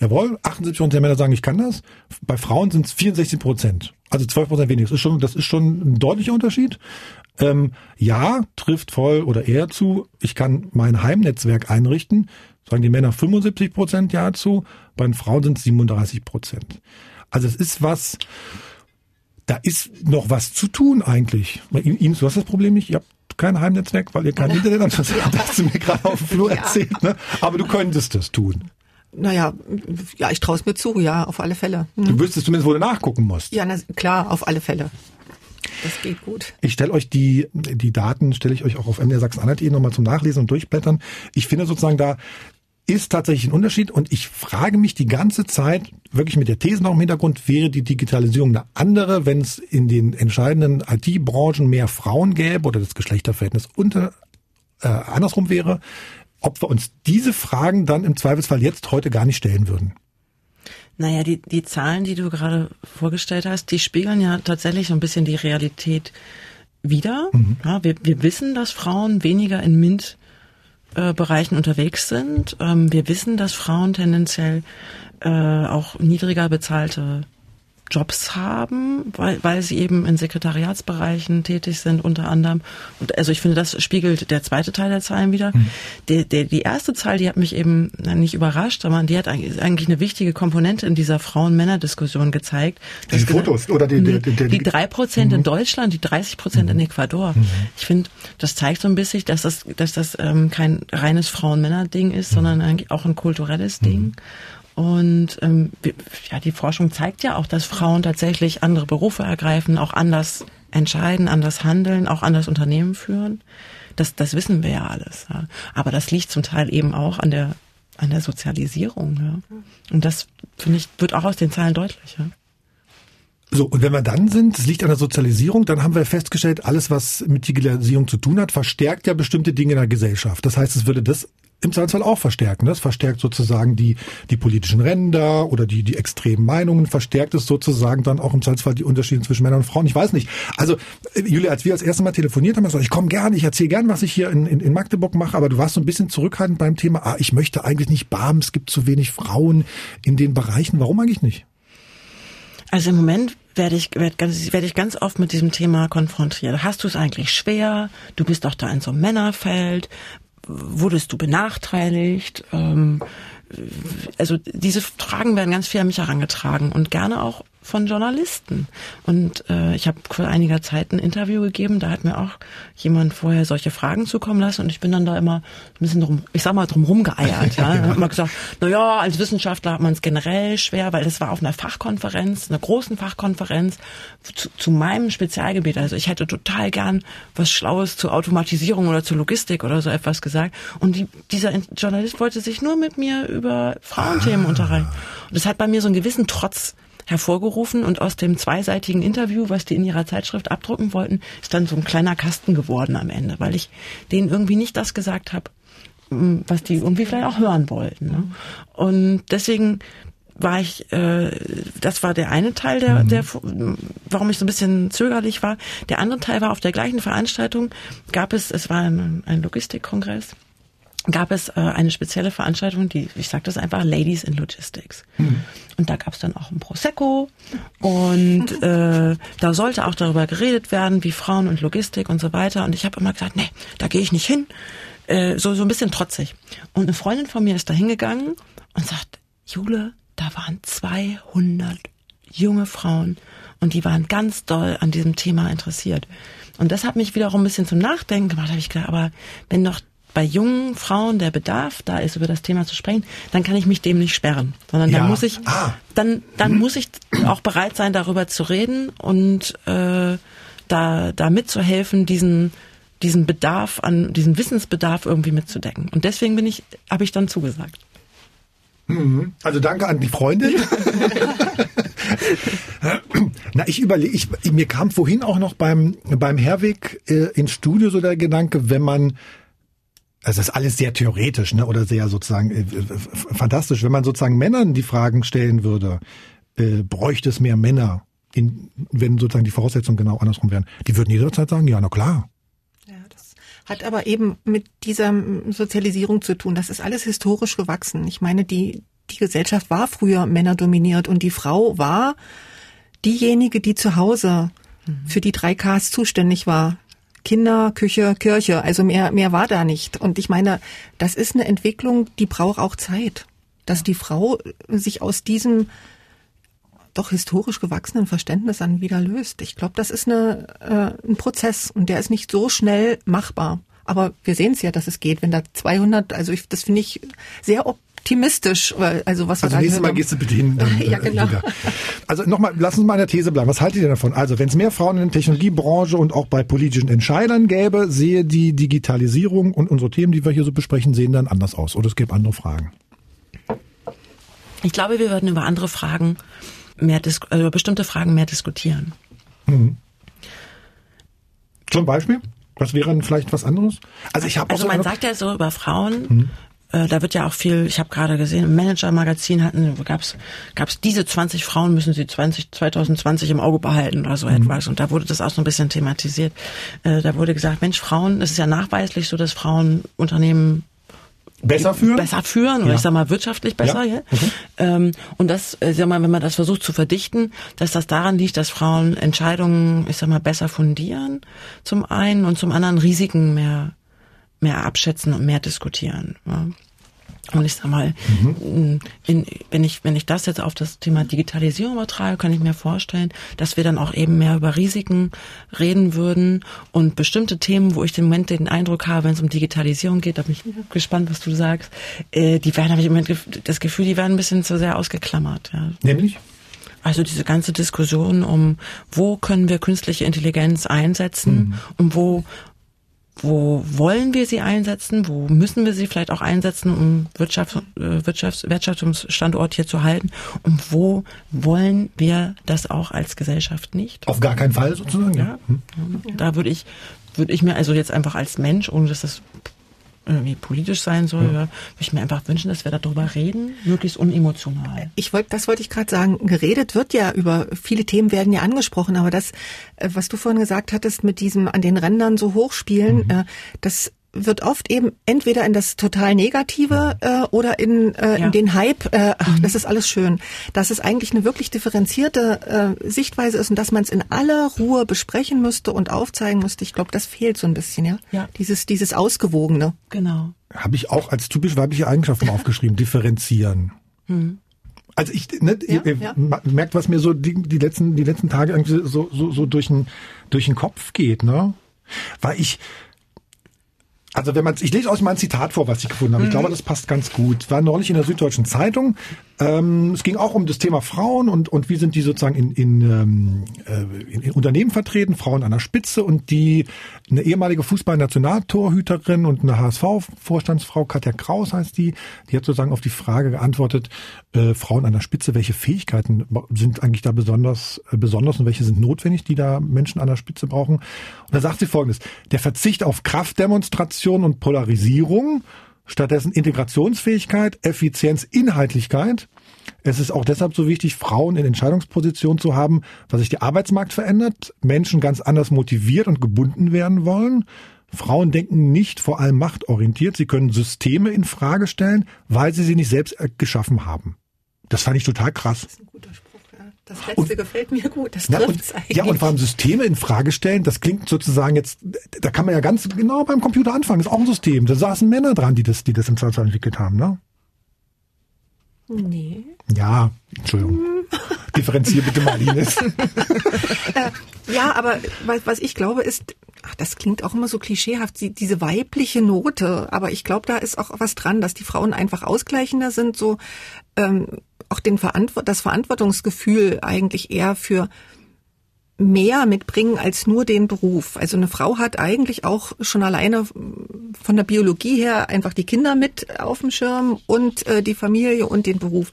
jawohl, 78 Prozent der Männer sagen, ich kann das. Bei Frauen sind es 64 Prozent. Also 12 Prozent weniger. Das ist schon, das ist schon ein deutlicher Unterschied. Ähm, ja, trifft voll oder eher zu, ich kann mein Heimnetzwerk einrichten. Sagen die Männer 75 Prozent ja zu, bei den Frauen sind es 37 Prozent. Also es ist was, da ist noch was zu tun eigentlich. Ihnen, du hast das Problem nicht, ihr habt kein Heimnetzwerk, weil ihr kein Internet habt. Das hast du mir gerade auf dem Flur ja. erzählt. Ne? Aber du könntest das tun. Naja, ja, ich traue es mir zu, ja, auf alle Fälle. Hm. Du wüsstest zumindest, wo du nachgucken musst. Ja, na, klar, auf alle Fälle. Das geht gut. Ich stelle euch die, die Daten, stelle ich euch auch auf MDR Sachsen-Anhalt nochmal zum Nachlesen und Durchblättern. Ich finde sozusagen da ist tatsächlich ein Unterschied und ich frage mich die ganze Zeit, wirklich mit der These noch im Hintergrund, wäre die Digitalisierung eine andere, wenn es in den entscheidenden IT-Branchen mehr Frauen gäbe oder das Geschlechterverhältnis unter, äh, andersrum wäre, ob wir uns diese Fragen dann im Zweifelsfall jetzt heute gar nicht stellen würden. Naja, die, die Zahlen, die du gerade vorgestellt hast, die spiegeln ja tatsächlich so ein bisschen die Realität wider. Mhm. Ja, wir, wir wissen, dass Frauen weniger in MINT äh, Bereichen unterwegs sind. Ähm, wir wissen, dass Frauen tendenziell äh, auch niedriger bezahlte Jobs haben, weil, weil sie eben in Sekretariatsbereichen tätig sind unter anderem. Und also ich finde, das spiegelt der zweite Teil der Zahlen wieder. Mhm. Der, der, die erste Zahl, die hat mich eben nicht überrascht, aber die hat eigentlich eine wichtige Komponente in dieser Frauen-Männer-Diskussion gezeigt. Die Fotos oder die, die, die, die drei Prozent mhm. in Deutschland, die 30 Prozent mhm. in Ecuador. Mhm. Ich finde, das zeigt so ein bisschen, dass das, dass das ähm, kein reines Frauen-Männer-Ding ist, mhm. sondern eigentlich auch ein kulturelles Ding. Und ähm, ja, die Forschung zeigt ja auch, dass Frauen tatsächlich andere Berufe ergreifen, auch anders entscheiden, anders handeln, auch anders Unternehmen führen. Das, das wissen wir ja alles. Ja. Aber das liegt zum Teil eben auch an der an der Sozialisierung. Ja. Und das finde ich wird auch aus den Zahlen deutlich. Ja. So, und wenn wir dann sind, es liegt an der Sozialisierung, dann haben wir festgestellt, alles, was mit Digitalisierung zu tun hat, verstärkt ja bestimmte Dinge in der Gesellschaft. Das heißt, es würde das im Zweifelsfall auch verstärken. Das verstärkt sozusagen die, die politischen Ränder oder die, die extremen Meinungen, verstärkt es sozusagen dann auch im Zweifelsfall die Unterschiede zwischen Männern und Frauen. Ich weiß nicht. Also, äh, Julia, als wir als erstes Mal telefoniert haben, gesagt, ich komme gerne, ich erzähle gern, was ich hier in, in, in Magdeburg mache, aber du warst so ein bisschen zurückhaltend beim Thema, ah, ich möchte eigentlich nicht BAM, es gibt zu wenig Frauen in den Bereichen. Warum eigentlich nicht? Also im Moment werde ich, werde, ganz, werde ich ganz oft mit diesem Thema konfrontiert. Hast du es eigentlich schwer? Du bist doch da in so einem Männerfeld. Wurdest du benachteiligt? Ähm, also diese Fragen werden ganz viel an mich herangetragen und gerne auch von Journalisten. Und äh, ich habe vor einiger Zeit ein Interview gegeben, da hat mir auch jemand vorher solche Fragen zukommen lassen und ich bin dann da immer ein bisschen drum, ich sag mal, drum rumgeeiert. *laughs* ja. ja. immer gesagt, na ja, als Wissenschaftler hat man es generell schwer, weil das war auf einer Fachkonferenz, einer großen Fachkonferenz zu, zu meinem Spezialgebiet. Also ich hätte total gern was Schlaues zur Automatisierung oder zur Logistik oder so etwas gesagt. Und die, dieser Journalist wollte sich nur mit mir über Frauenthemen unterhalten. Und das hat bei mir so einen gewissen Trotz hervorgerufen und aus dem zweiseitigen Interview, was die in ihrer Zeitschrift abdrucken wollten, ist dann so ein kleiner Kasten geworden am Ende, weil ich denen irgendwie nicht das gesagt habe, mm, was die irgendwie vielleicht auch hören wollten. Ne? Und deswegen war ich, äh, das war der eine Teil, der, mhm. der, warum ich so ein bisschen zögerlich war. Der andere Teil war auf der gleichen Veranstaltung, gab es, es war ein, ein Logistikkongress gab es äh, eine spezielle Veranstaltung, die, ich sage das einfach, Ladies in Logistics. Mhm. Und da gab es dann auch ein Prosecco und *laughs* äh, da sollte auch darüber geredet werden, wie Frauen und Logistik und so weiter. Und ich habe immer gesagt, nee, da gehe ich nicht hin. Äh, so, so ein bisschen trotzig. Und eine Freundin von mir ist da hingegangen und sagt, Jule, da waren 200 junge Frauen und die waren ganz doll an diesem Thema interessiert. Und das hat mich wiederum ein bisschen zum Nachdenken gemacht. Da habe ich gedacht, aber wenn doch bei jungen Frauen der Bedarf da ist, über das Thema zu sprechen, dann kann ich mich dem nicht sperren, sondern ja. dann muss ich, ah. dann, dann mhm. muss ich auch bereit sein, darüber zu reden und äh, da, da mitzuhelfen, diesen diesen Bedarf an, diesen Wissensbedarf irgendwie mitzudecken. Und deswegen bin ich, habe ich dann zugesagt. Mhm. Also danke an die Freundin. *laughs* Na, ich überlege, ich, mir kam vorhin auch noch beim, beim Herwig äh, ins Studio so der Gedanke, wenn man also das ist alles sehr theoretisch, ne? Oder sehr sozusagen äh, fantastisch. Wenn man sozusagen Männern die Fragen stellen würde, äh, bräuchte es mehr Männer, in, wenn sozusagen die Voraussetzungen genau andersrum wären, die würden jederzeit sagen, ja, na klar. Ja, das hat aber eben mit dieser Sozialisierung zu tun. Das ist alles historisch gewachsen. Ich meine, die, die Gesellschaft war früher männerdominiert und die Frau war diejenige, die zu Hause mhm. für die drei Ks zuständig war. Kinder, Küche, Kirche. Also mehr, mehr war da nicht. Und ich meine, das ist eine Entwicklung, die braucht auch Zeit. Dass die Frau sich aus diesem doch historisch gewachsenen Verständnis dann wieder löst. Ich glaube, das ist eine, äh, ein Prozess und der ist nicht so schnell machbar. Aber wir sehen es ja, dass es geht. Wenn da 200, also ich, das finde ich sehr optimistisch, also was Also nächstes Mal gehst du bitte hin. *laughs* Dann, ja, genau. Wieder. Also nochmal, lass uns mal an der These bleiben. Was haltet ihr davon? Also wenn es mehr Frauen in der Technologiebranche und auch bei politischen Entscheidern gäbe, sehe die Digitalisierung und unsere Themen, die wir hier so besprechen, sehen dann anders aus. Oder es gäbe andere Fragen. Ich glaube, wir würden über andere Fragen mehr, also über bestimmte Fragen mehr diskutieren. Mhm. Zum Beispiel? Was wäre dann vielleicht was anderes? Also ich habe Also man sagt ja so über Frauen, mhm. Äh, da wird ja auch viel, ich habe gerade gesehen, im Manager-Magazin hatten, gab's gab's diese 20 Frauen müssen sie 20, 2020 im Auge behalten oder so mhm. etwas. Und da wurde das auch so ein bisschen thematisiert. Äh, da wurde gesagt, Mensch, Frauen, es ist ja nachweislich so, dass Frauen Unternehmen besser führen, besser führen oder ja. ich sag mal wirtschaftlich besser. Ja. ja? Okay. Ähm, und das, äh, sag mal, wenn man das versucht zu verdichten, dass das daran liegt, dass Frauen Entscheidungen, ich sag mal, besser fundieren zum einen und zum anderen Risiken mehr mehr abschätzen und mehr diskutieren. Ja. Und ich sag mal, mhm. in, wenn ich wenn ich das jetzt auf das Thema Digitalisierung übertrage, kann ich mir vorstellen, dass wir dann auch eben mehr über Risiken reden würden und bestimmte Themen, wo ich im Moment den Eindruck habe, wenn es um Digitalisierung geht, da bin ich gespannt, was du sagst, äh, die werden habe ich im Moment das Gefühl, die werden ein bisschen zu sehr ausgeklammert. Ja. Nämlich? Also diese ganze Diskussion um, wo können wir künstliche Intelligenz einsetzen mhm. und wo wo wollen wir sie einsetzen, wo müssen wir sie vielleicht auch einsetzen, um Wirtschaft, äh, Wirtschafts, Wirtschaftsstandort hier zu halten und wo wollen wir das auch als Gesellschaft nicht? Auf gar keinen Fall sozusagen. Ja. Hm. Da würde ich, würde ich mir also jetzt einfach als Mensch, ohne dass das irgendwie politisch sein soll, ja. würde ich mir einfach wünschen, dass wir darüber reden, möglichst unemotional. Ich wollte, das wollte ich gerade sagen. Geredet wird ja über viele Themen werden ja angesprochen, aber das, äh, was du vorhin gesagt hattest, mit diesem an den Rändern so hochspielen, mhm. Äh, das wird oft eben entweder in das total Negative äh, oder in, äh, ja. in den Hype, äh, ach, mhm. das ist alles schön. Dass es eigentlich eine wirklich differenzierte äh, Sichtweise ist und dass man es in aller Ruhe besprechen müsste und aufzeigen müsste. Ich glaube, das fehlt so ein bisschen, ja. ja. Dieses, dieses Ausgewogene. Genau. Habe ich auch als typisch weibliche Eigenschaften *laughs* aufgeschrieben, differenzieren. Mhm. Also ich, ne, ja, ihr, ja. merkt, was mir so die, die letzten, die letzten Tage irgendwie so, so, so durch den, durch den Kopf geht, ne? Weil ich, also wenn man, ich lese euch mal ein Zitat vor, was ich gefunden habe. Ich mhm. glaube, das passt ganz gut. War neulich in der Süddeutschen Zeitung. Ähm, es ging auch um das Thema Frauen und, und wie sind die sozusagen in, in, ähm, äh, in, in Unternehmen vertreten, Frauen an der Spitze und die eine ehemalige Fußballnationaltorhüterin und eine HSV-Vorstandsfrau, Katja Kraus heißt die, die hat sozusagen auf die Frage geantwortet, äh, Frauen an der Spitze, welche Fähigkeiten sind eigentlich da besonders, äh, besonders und welche sind notwendig, die da Menschen an der Spitze brauchen. Und da sagt sie folgendes, der Verzicht auf Kraftdemonstration und Polarisierung, stattdessen Integrationsfähigkeit, Effizienz, Inhaltlichkeit. Es ist auch deshalb so wichtig, Frauen in Entscheidungspositionen zu haben, weil sich der Arbeitsmarkt verändert, Menschen ganz anders motiviert und gebunden werden wollen. Frauen denken nicht vor allem machtorientiert, sie können Systeme in Frage stellen, weil sie sie nicht selbst äh, geschaffen haben. Das fand ich total krass. Das ist ein guter. Das letzte und, gefällt mir gut, das trifft's eigentlich. Ja, und vor allem Systeme in Frage stellen, das klingt sozusagen jetzt, da kann man ja ganz genau beim Computer anfangen, das ist auch ein System. Da saßen Männer dran, die das, die das im Zweifel entwickelt haben, ne? Nee. Ja, Entschuldigung. *laughs* Differenzier bitte mal, Ines. *laughs* äh, ja, aber was, was ich glaube ist, ach, das klingt auch immer so klischeehaft, die, diese weibliche Note. Aber ich glaube, da ist auch was dran, dass die Frauen einfach ausgleichender sind, so ähm, auch den Verantwort das Verantwortungsgefühl eigentlich eher für mehr mitbringen als nur den Beruf. Also eine Frau hat eigentlich auch schon alleine von der Biologie her einfach die Kinder mit auf dem Schirm und äh, die Familie und den Beruf.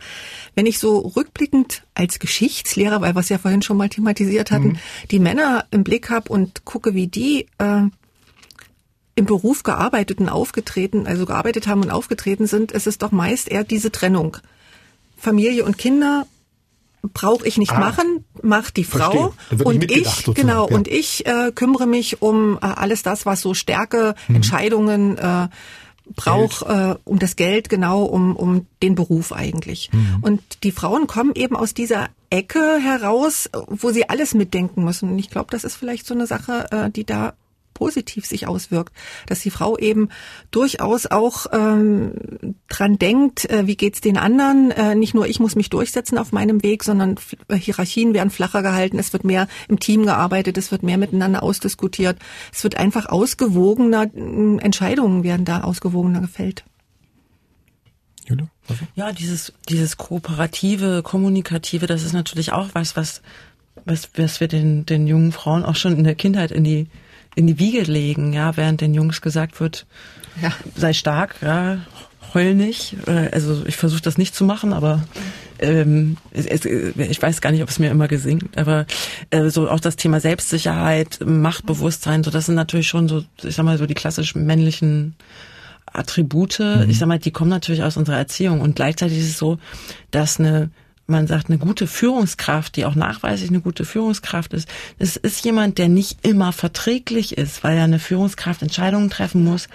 Wenn ich so rückblickend als Geschichtslehrer, weil wir es ja vorhin schon mal thematisiert hatten, mhm. die Männer im Blick habe und gucke, wie die äh, im Beruf gearbeitet und aufgetreten, also gearbeitet haben und aufgetreten sind, ist es doch meist eher diese Trennung. Familie und Kinder brauche ich nicht ah, machen, macht die Frau und ich genau ja. und ich äh, kümmere mich um äh, alles das, was so Stärke, mhm. Entscheidungen äh, braucht, äh, um das Geld genau, um um den Beruf eigentlich. Mhm. Und die Frauen kommen eben aus dieser Ecke heraus, wo sie alles mitdenken müssen. Und ich glaube, das ist vielleicht so eine Sache, äh, die da positiv sich auswirkt, dass die Frau eben durchaus auch ähm, dran denkt, äh, wie geht's den anderen? Äh, nicht nur ich muss mich durchsetzen auf meinem Weg, sondern äh, Hierarchien werden flacher gehalten, es wird mehr im Team gearbeitet, es wird mehr miteinander ausdiskutiert, es wird einfach ausgewogener, äh, Entscheidungen werden da ausgewogener gefällt. Ja, dieses, dieses kooperative, kommunikative, das ist natürlich auch was, was, was, was wir den, den jungen Frauen auch schon in der Kindheit in die in die Wiege legen, ja, während den Jungs gesagt wird, ja. sei stark, ja, heul nicht. Also ich versuche das nicht zu machen, aber ähm, es, es, ich weiß gar nicht, ob es mir immer gesingt, aber äh, so auch das Thema Selbstsicherheit, Machtbewusstsein, so das sind natürlich schon so, ich sag mal so die klassischen männlichen Attribute. Mhm. Ich sag mal, die kommen natürlich aus unserer Erziehung und gleichzeitig ist es so, dass eine man sagt, eine gute Führungskraft, die auch nachweislich eine gute Führungskraft ist, es ist jemand, der nicht immer verträglich ist, weil ja eine Führungskraft Entscheidungen treffen muss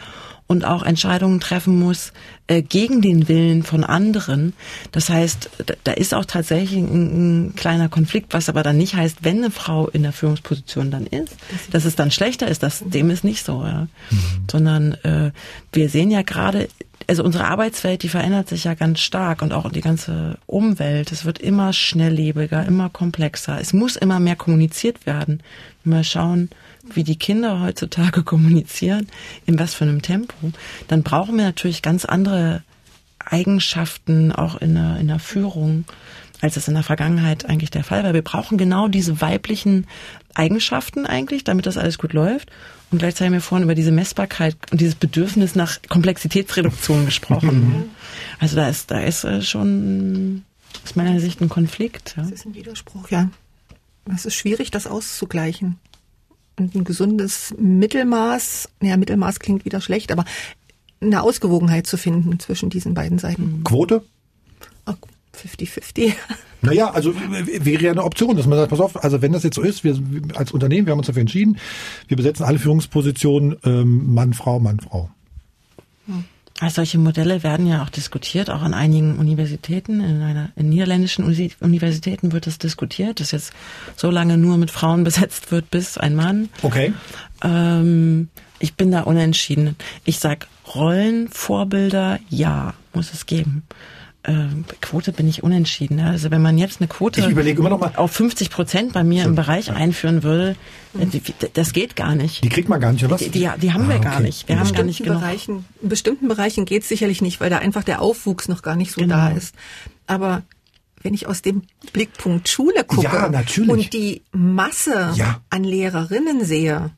und auch Entscheidungen treffen muss äh, gegen den Willen von anderen. Das heißt, da ist auch tatsächlich ein, ein, kleiner Konflikt, was aber dann nicht heißt, wenn eine Frau in der Führungsposition dann ist, dass es dann schlechter ist. Das, dem ist nicht so, ja. Mhm. Sondern äh, wir sehen ja gerade also unsere Arbeitswelt, die verändert sich ja ganz stark und auch die ganze Umwelt. Es wird immer schnelllebiger, immer komplexer. Es muss immer mehr kommuniziert werden. Mal schauen, wie die Kinder heutzutage *laughs* kommunizieren, in was für einem Tempo. Dann brauchen wir natürlich ganz andere Eigenschaften auch in der, in der Führung, als es in der Vergangenheit eigentlich der Fall war. Wir brauchen genau diese weiblichen Eigenschaften eigentlich, damit das alles gut läuft. Und gleichzeitig haben wir vorhin über diese Messbarkeit und dieses Bedürfnis nach Komplexitätsreduktion *laughs* gesprochen. Mhm. Also da ist, da ist äh, schon aus meiner Sicht ein Konflikt. Ja. Das ist ein Widerspruch, ja. Es ist schwierig, das auszugleichen. Und ein gesundes Mittelmaß, ja, Mittelmaß klingt wieder schlecht, aber eine Ausgewogenheit zu finden zwischen diesen beiden Seiten. Quote? 50-50. *laughs* Naja, also wäre ja eine Option, dass man sagt, pass auf, also wenn das jetzt so ist, wir als Unternehmen, wir haben uns dafür entschieden, wir besetzen alle Führungspositionen ähm, Mann, Frau, Mann, Frau. Also solche Modelle werden ja auch diskutiert, auch an einigen Universitäten. In einer in niederländischen Uni- Universitäten wird das diskutiert, dass jetzt so lange nur mit Frauen *laughs* besetzt wird, bis ein Mann. Okay. Ähm, ich bin da unentschieden. Ich sag Rollenvorbilder, ja, muss es geben. Ähm, Quote bin ich unentschieden. ja. Also wenn man jetzt eine Quote auf 50 Prozent bei mir im Bereich einführen würde, äh, das geht gar nicht. Die kriegt man gar nicht, oder was? Die, die, die haben wir Ah, gar okay. nicht. Wir haben gar nicht genug. Bereichen, in bestimmten Bereichen geht es sicherlich nicht, weil da einfach der Aufwuchs noch gar nicht so Genau. da ist. Aber wenn ich aus dem Blickpunkt Schule gucke Ja, und die Masse Ja. an Lehrerinnen sehe,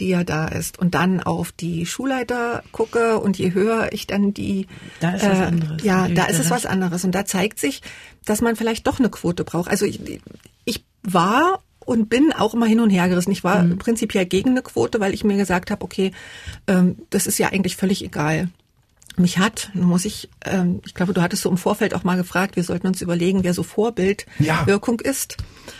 die ja da ist, und dann auf die Schulleiter gucke und je höher ich dann die, äh, Da ist was anderes. ja, Da ist es was anderes und da zeigt sich, dass man vielleicht doch eine Quote braucht. Also ich, ich war und bin auch immer hin und her gerissen. Ich war Mhm. prinzipiell gegen eine Quote, weil ich mir gesagt habe, okay, ähm, das ist ja eigentlich völlig egal. Mich hat, muss ich, ähm, ich glaube, du hattest so im Vorfeld auch mal gefragt, wir sollten uns überlegen, wer so Vorbildwirkung Ja. ist.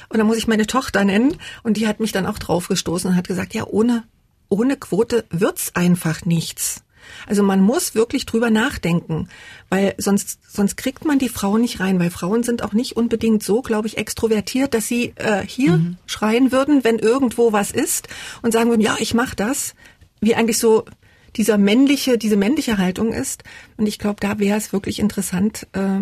Und da muss ich meine Tochter nennen und die hat mich dann auch draufgestoßen und hat gesagt, ja, ohne, ohne Quote wird's einfach nichts. Also man muss wirklich drüber nachdenken, weil sonst, sonst kriegt man die Frauen nicht rein, weil Frauen sind auch nicht unbedingt so, glaube ich, extrovertiert, dass sie äh, hier schreien würden, wenn irgendwo was ist und sagen würden, ja, ich mach das, wie eigentlich so dieser männliche, diese männliche Haltung ist. Und ich glaube, da wäre es wirklich interessant äh,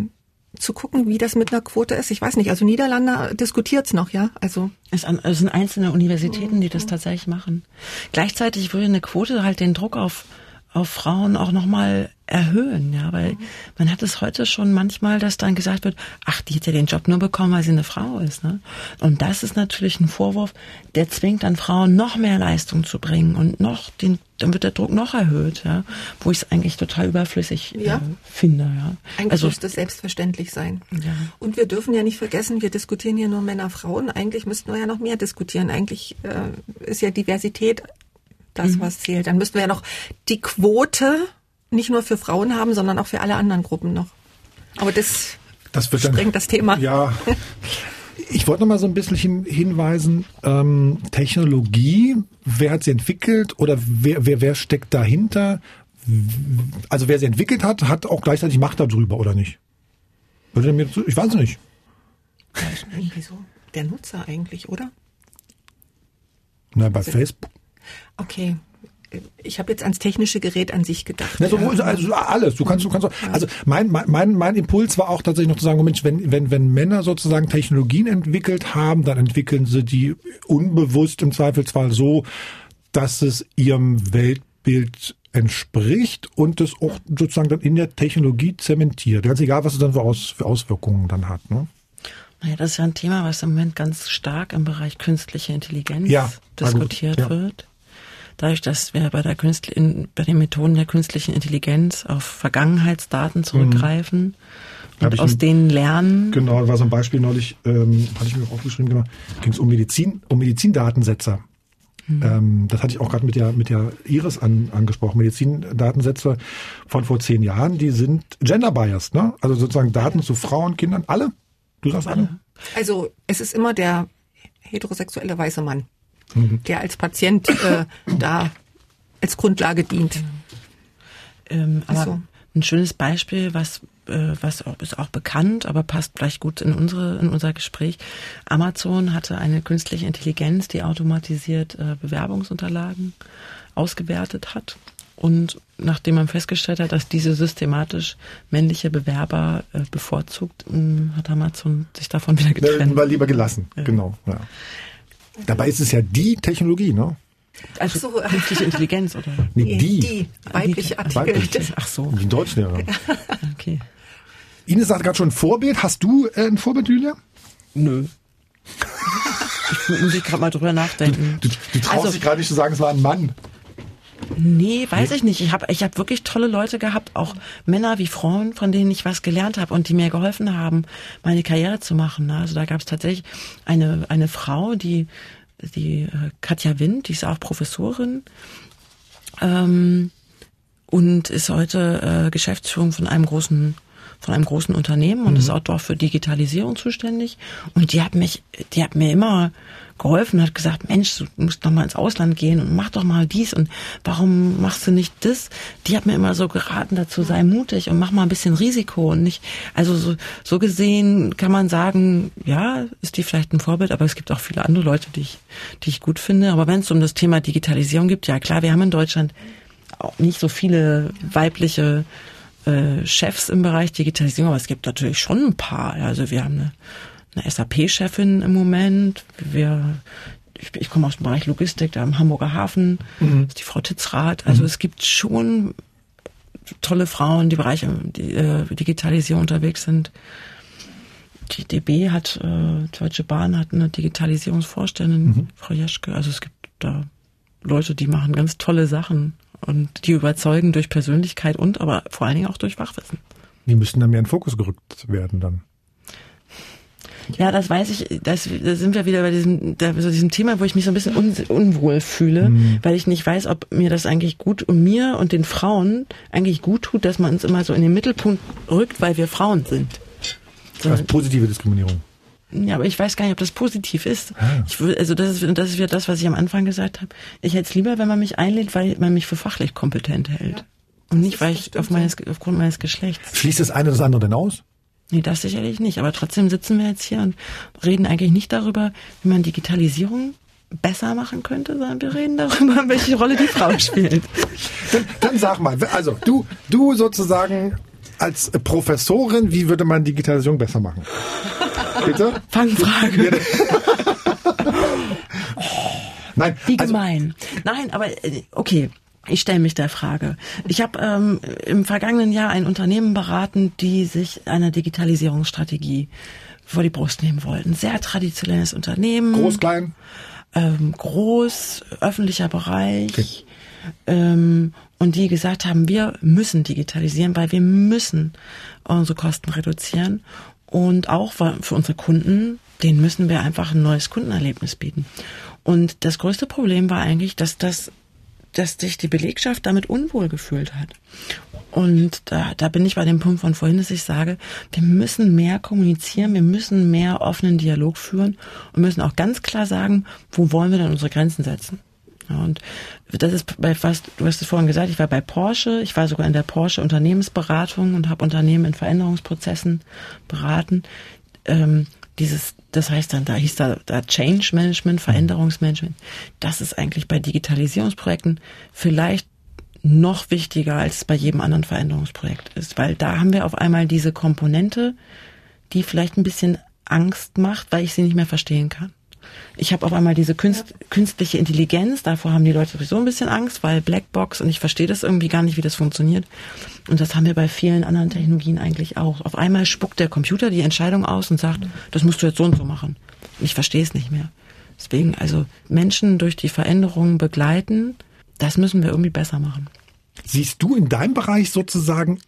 zu gucken, wie das mit einer Quote ist. Ich weiß nicht, also Niederlande diskutiert's noch, ja, also Es es sind einzelne Universitäten, die das tatsächlich machen. Gleichzeitig würde eine Quote halt den Druck auf, auf Frauen auch nochmal erhöhen, ja, weil man hat es heute schon manchmal, dass dann gesagt wird, ach, die hat ja den Job nur bekommen, weil sie eine Frau ist, ne? Und das ist natürlich ein Vorwurf, der zwingt dann Frauen noch mehr Leistung zu bringen und noch den, dann wird der Druck noch erhöht, ja, wo ich es eigentlich total überflüssig Ja. äh, finde, ja. Eigentlich also müsste es selbstverständlich sein. Ja. Und wir dürfen ja nicht vergessen, wir diskutieren hier nur Männer, Frauen. Eigentlich müssten wir ja noch mehr diskutieren. Eigentlich äh, ist ja Diversität das, Mhm. was zählt. Dann müssten wir ja noch die Quote nicht nur für Frauen haben, sondern auch für alle anderen Gruppen noch. Aber das, Das wird dann, sprengt das Thema. Ja. Ich wollte noch mal so ein bisschen hin, hinweisen, ähm, Technologie, wer hat sie entwickelt oder wer, wer, wer steckt dahinter? Also wer sie entwickelt hat, hat auch gleichzeitig Macht darüber, oder nicht? Ich weiß es nicht. Irgendwie so. Der Nutzer eigentlich, oder? Na, bei Facebook. Okay. Ich habe jetzt ans technische Gerät an sich gedacht. Ne, so, also alles. Du kannst, du kannst. Also mein, mein, mein, Impuls war auch tatsächlich noch zu sagen, Mensch, wenn, wenn, wenn Männer sozusagen Technologien entwickelt haben, dann entwickeln sie die unbewusst im Zweifelsfall so, dass es ihrem Weltbild entspricht und es auch sozusagen dann in der Technologie zementiert. Ganz egal, was es dann für, Aus, für Auswirkungen dann hat. Ne? Naja, das ist ja ein Thema, was im Moment ganz stark im Bereich künstliche Intelligenz Ja, diskutiert ja. wird. Dadurch, dass wir bei, der Künstl in, bei den Methoden der künstlichen Intelligenz auf Vergangenheitsdaten zurückgreifen Hab und aus ein- denen lernen. Genau, da war so ein Beispiel neulich, ähm, hatte ich mir auch aufgeschrieben, genau, ging es um Medizin, um Medizindatensätze. Ähm, das hatte ich auch gerade mit der, mit der Iris an, angesprochen. Medizindatensätze von vor zehn Jahren, die sind gender-biased, ne? Also sozusagen Daten zu Frauen, Kindern, alle? Du sagst alle? Also es ist immer der heterosexuelle weiße Mann, Mhm. der als Patient äh, da als Grundlage dient. Ähm, aber so. ein schönes Beispiel, was äh, was auch, ist auch bekannt, aber passt vielleicht gut in unsere in unser Gespräch. Amazon hatte eine künstliche Intelligenz, die automatisiert äh, Bewerbungsunterlagen ausgewertet hat. Und nachdem man festgestellt hat, dass diese systematisch männliche Bewerber äh, bevorzugt, mh, hat Amazon sich davon wieder getrennt. War lieber gelassen, genau. Ja. Dabei ist es ja die Technologie, ne? Also so. künstliche Intelligenz oder? Nee, die. die weibliche Artikel. Weiblich. Ach so, Die Deutschlehrerin. *laughs* okay. Ines sagt gerade schon Vorbild. Hast du äh, ein Vorbild, Julia? Nö. Ich muss gerade mal drüber nachdenken. Du, du traust Also- dich gerade nicht zu sagen, es war ein Mann. Nee, weiß ich nicht. Ich habe ich hab wirklich tolle Leute gehabt, auch Männer wie Frauen, von denen ich was gelernt habe und die mir geholfen haben, meine Karriere zu machen. ne? Also da gab es tatsächlich eine, eine Frau, die, die äh, Katja Wind, die ist auch Professorin. Ähm, und ist heute äh, Geschäftsführung von einem großen von einem großen Unternehmen und mhm. ist auch dort für Digitalisierung zuständig. Und die hat mich, die hat mir immer geholfen, hat gesagt, Mensch, du musst doch mal ins Ausland gehen und mach doch mal dies und warum machst du nicht das? Die hat mir immer so geraten dazu, sei mutig und mach mal ein bisschen Risiko und nicht, also so, so gesehen kann man sagen, ja, ist die vielleicht ein Vorbild, aber es gibt auch viele andere Leute, die ich, die ich gut finde. Aber wenn es um das Thema Digitalisierung gibt, ja klar, wir haben in Deutschland auch nicht so viele weibliche äh, Chefs im Bereich Digitalisierung, aber es gibt natürlich schon ein paar. Also wir haben eine eine SAP-Chefin im Moment. Wir, ich, ich komme aus dem Bereich Logistik, da am Hamburger Hafen, mhm. ist die Frau Titzrath. Also mhm. es gibt schon tolle Frauen, die Bereiche die, äh, Digitalisierung unterwegs sind. Die DB hat, äh, Deutsche Bahn hat eine Digitalisierungsvorständin, mhm. Frau Jeschke. Also es gibt da Leute, die machen ganz tolle Sachen und die überzeugen durch Persönlichkeit und aber vor allen Dingen auch durch Fachwissen. Die müssen dann mehr in den Fokus gerückt werden dann. Ja, das weiß ich, das, da sind wir wieder bei diesem, da, so diesem Thema, wo ich mich so ein bisschen un, unwohl fühle, mhm. weil ich nicht weiß, ob mir das eigentlich gut und mir und den Frauen eigentlich gut tut, dass man uns immer so in den Mittelpunkt rückt, weil wir Frauen sind. So. Das ist positive Diskriminierung. Ja, aber ich weiß gar nicht, ob das positiv ist. Ah. Ich also das ist, das ist wieder das, was ich am Anfang gesagt habe. Ich hätte es lieber, wenn man mich einlädt, weil man mich für fachlich kompetent hält. Ja. Und nicht, weil ich auf meines, aufgrund meines Geschlechts. Schließt das eine das andere denn aus? Nee, das sicherlich nicht. Aber trotzdem sitzen wir jetzt hier und reden eigentlich nicht darüber, wie man Digitalisierung besser machen könnte, sondern wir reden darüber, *laughs* welche Rolle die Frau spielt. Dann, dann sag mal, also du, du sozusagen als Professorin, wie würde man Digitalisierung besser machen? Bitte? Fangfrage. *laughs* Nein. Wie also, gemein. Nein, aber äh, okay. Ich stelle mich der Frage. Ich habe ähm, im vergangenen Jahr ein Unternehmen beraten, die sich eine Digitalisierungsstrategie vor die Brust nehmen wollten. Sehr traditionelles Unternehmen. Groß, klein? Ähm, groß, öffentlicher Bereich. Okay. Ähm, und die gesagt haben, wir müssen digitalisieren, weil wir müssen unsere Kosten reduzieren. Und auch für unsere Kunden, denen müssen wir einfach ein neues Kundenerlebnis bieten. Und das größte Problem war eigentlich, dass das dass sich die Belegschaft damit unwohl gefühlt hat. Und da, da bin ich bei dem Punkt von vorhin, dass ich sage, wir müssen mehr kommunizieren, wir müssen mehr offenen Dialog führen und müssen auch ganz klar sagen, wo wollen wir denn unsere Grenzen setzen. Und das ist bei fast, du hast es vorhin gesagt, ich war bei Porsche, ich war sogar in der Porsche Unternehmensberatung und habe Unternehmen in Veränderungsprozessen beraten. Ähm, dieses, das heißt dann, da hieß da, da Change Management, Veränderungsmanagement. Das ist eigentlich bei Digitalisierungsprojekten vielleicht noch wichtiger als bei jedem anderen Veränderungsprojekt ist, weil da haben wir auf einmal diese Komponente, die vielleicht ein bisschen Angst macht, weil ich sie nicht mehr verstehen kann. Ich habe auf einmal diese Künst, künstliche Intelligenz, davor haben die Leute sowieso ein bisschen Angst, weil Blackbox und ich verstehe das irgendwie gar nicht, wie das funktioniert. Und das haben wir bei vielen anderen Technologien eigentlich auch. Auf einmal spuckt der Computer die Entscheidung aus und sagt, das musst du jetzt so und so machen. Ich verstehe es nicht mehr. Deswegen, also Menschen durch die Veränderungen begleiten, das müssen wir irgendwie besser machen. Siehst du in deinem Bereich sozusagen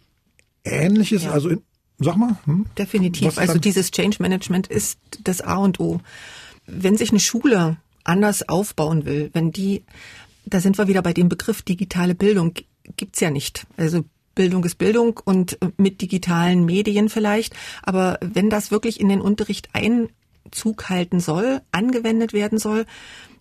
Ähnliches? Ja. Also in, sag mal. Hm? Definitiv. Also dieses Change Management ist das A und O wenn sich eine Schule anders aufbauen will, wenn die, da sind wir wieder bei dem Begriff digitale Bildung, gibt's ja nicht. Also Bildung ist Bildung und mit digitalen Medien vielleicht. Aber wenn das wirklich in den Unterricht Einzug halten soll, angewendet werden soll,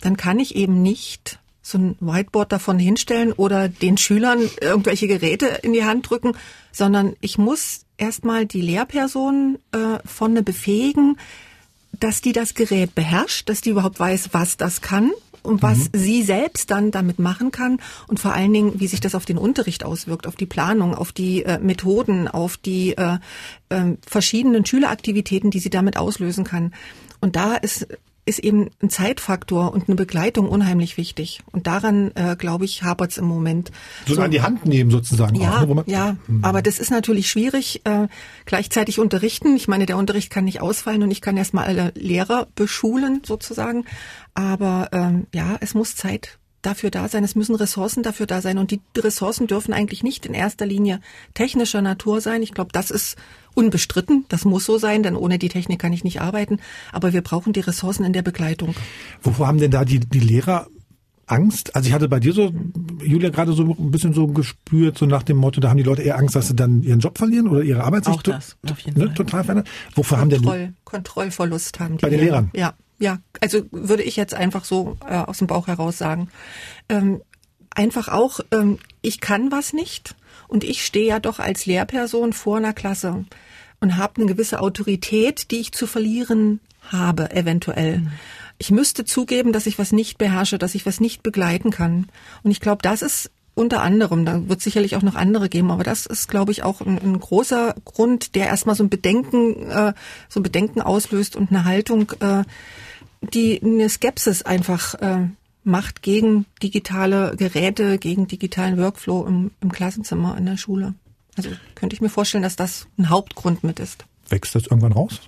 dann kann ich eben nicht so ein Whiteboard davon hinstellen oder den Schülern irgendwelche Geräte in die Hand drücken, sondern ich muss erstmal die Lehrpersonen äh, vorne befähigen, dass die das Gerät beherrscht, dass die überhaupt weiß, was das kann und was mhm. sie selbst dann damit machen kann und vor allen Dingen, wie sich das auf den Unterricht auswirkt, auf die Planung, auf die äh, Methoden, auf die äh, äh, verschiedenen Schüleraktivitäten, die sie damit auslösen kann. Und da ist ist eben ein Zeitfaktor und eine Begleitung unheimlich wichtig. Und daran, äh, glaube ich, hapert es im Moment. So, so an die Hand nehmen sozusagen. Ja, auch, ne, ja. Mhm. Aber das ist natürlich schwierig. Äh, gleichzeitig unterrichten. Ich meine, der Unterricht kann nicht ausfallen und ich kann erstmal alle Lehrer beschulen sozusagen. Aber ähm, ja, es muss Zeit dafür da sein, es müssen Ressourcen dafür da sein und die Ressourcen dürfen eigentlich nicht in erster Linie technischer Natur sein. Ich glaube, das ist unbestritten, das muss so sein, denn ohne die Technik kann ich nicht arbeiten, aber wir brauchen die Ressourcen in der Begleitung. Wovor haben denn da die, die Lehrer Angst? Also ich hatte bei dir so, Julia, gerade so ein bisschen so gespürt, so nach dem Motto, da haben die Leute eher Angst, dass sie dann ihren Job verlieren oder ihre Arbeit sich Auch das, auf jeden ne, Fall. total verändert. Wofür haben Kontroll, denn Kontrollverlust haben die. Bei den Lehrer. Lehrern? Ja, ja. Also würde ich jetzt einfach so äh, aus dem Bauch heraus sagen. Ähm, einfach auch, ähm, ich kann was nicht und ich stehe ja doch als Lehrperson vor einer Klasse und habe eine gewisse Autorität, die ich zu verlieren habe, eventuell. Ich müsste zugeben, dass ich was nicht beherrsche, dass ich was nicht begleiten kann. Und ich glaube, das ist unter anderem, da wird sicherlich auch noch andere geben, aber das ist, glaube ich, auch ein, ein großer Grund, der erstmal so ein Bedenken, äh, so ein Bedenken auslöst und eine Haltung, äh, die eine Skepsis einfach äh, macht gegen digitale Geräte, gegen digitalen Workflow im, im Klassenzimmer in der Schule. Also könnte ich mir vorstellen, dass das ein Hauptgrund mit ist. wächst das irgendwann raus?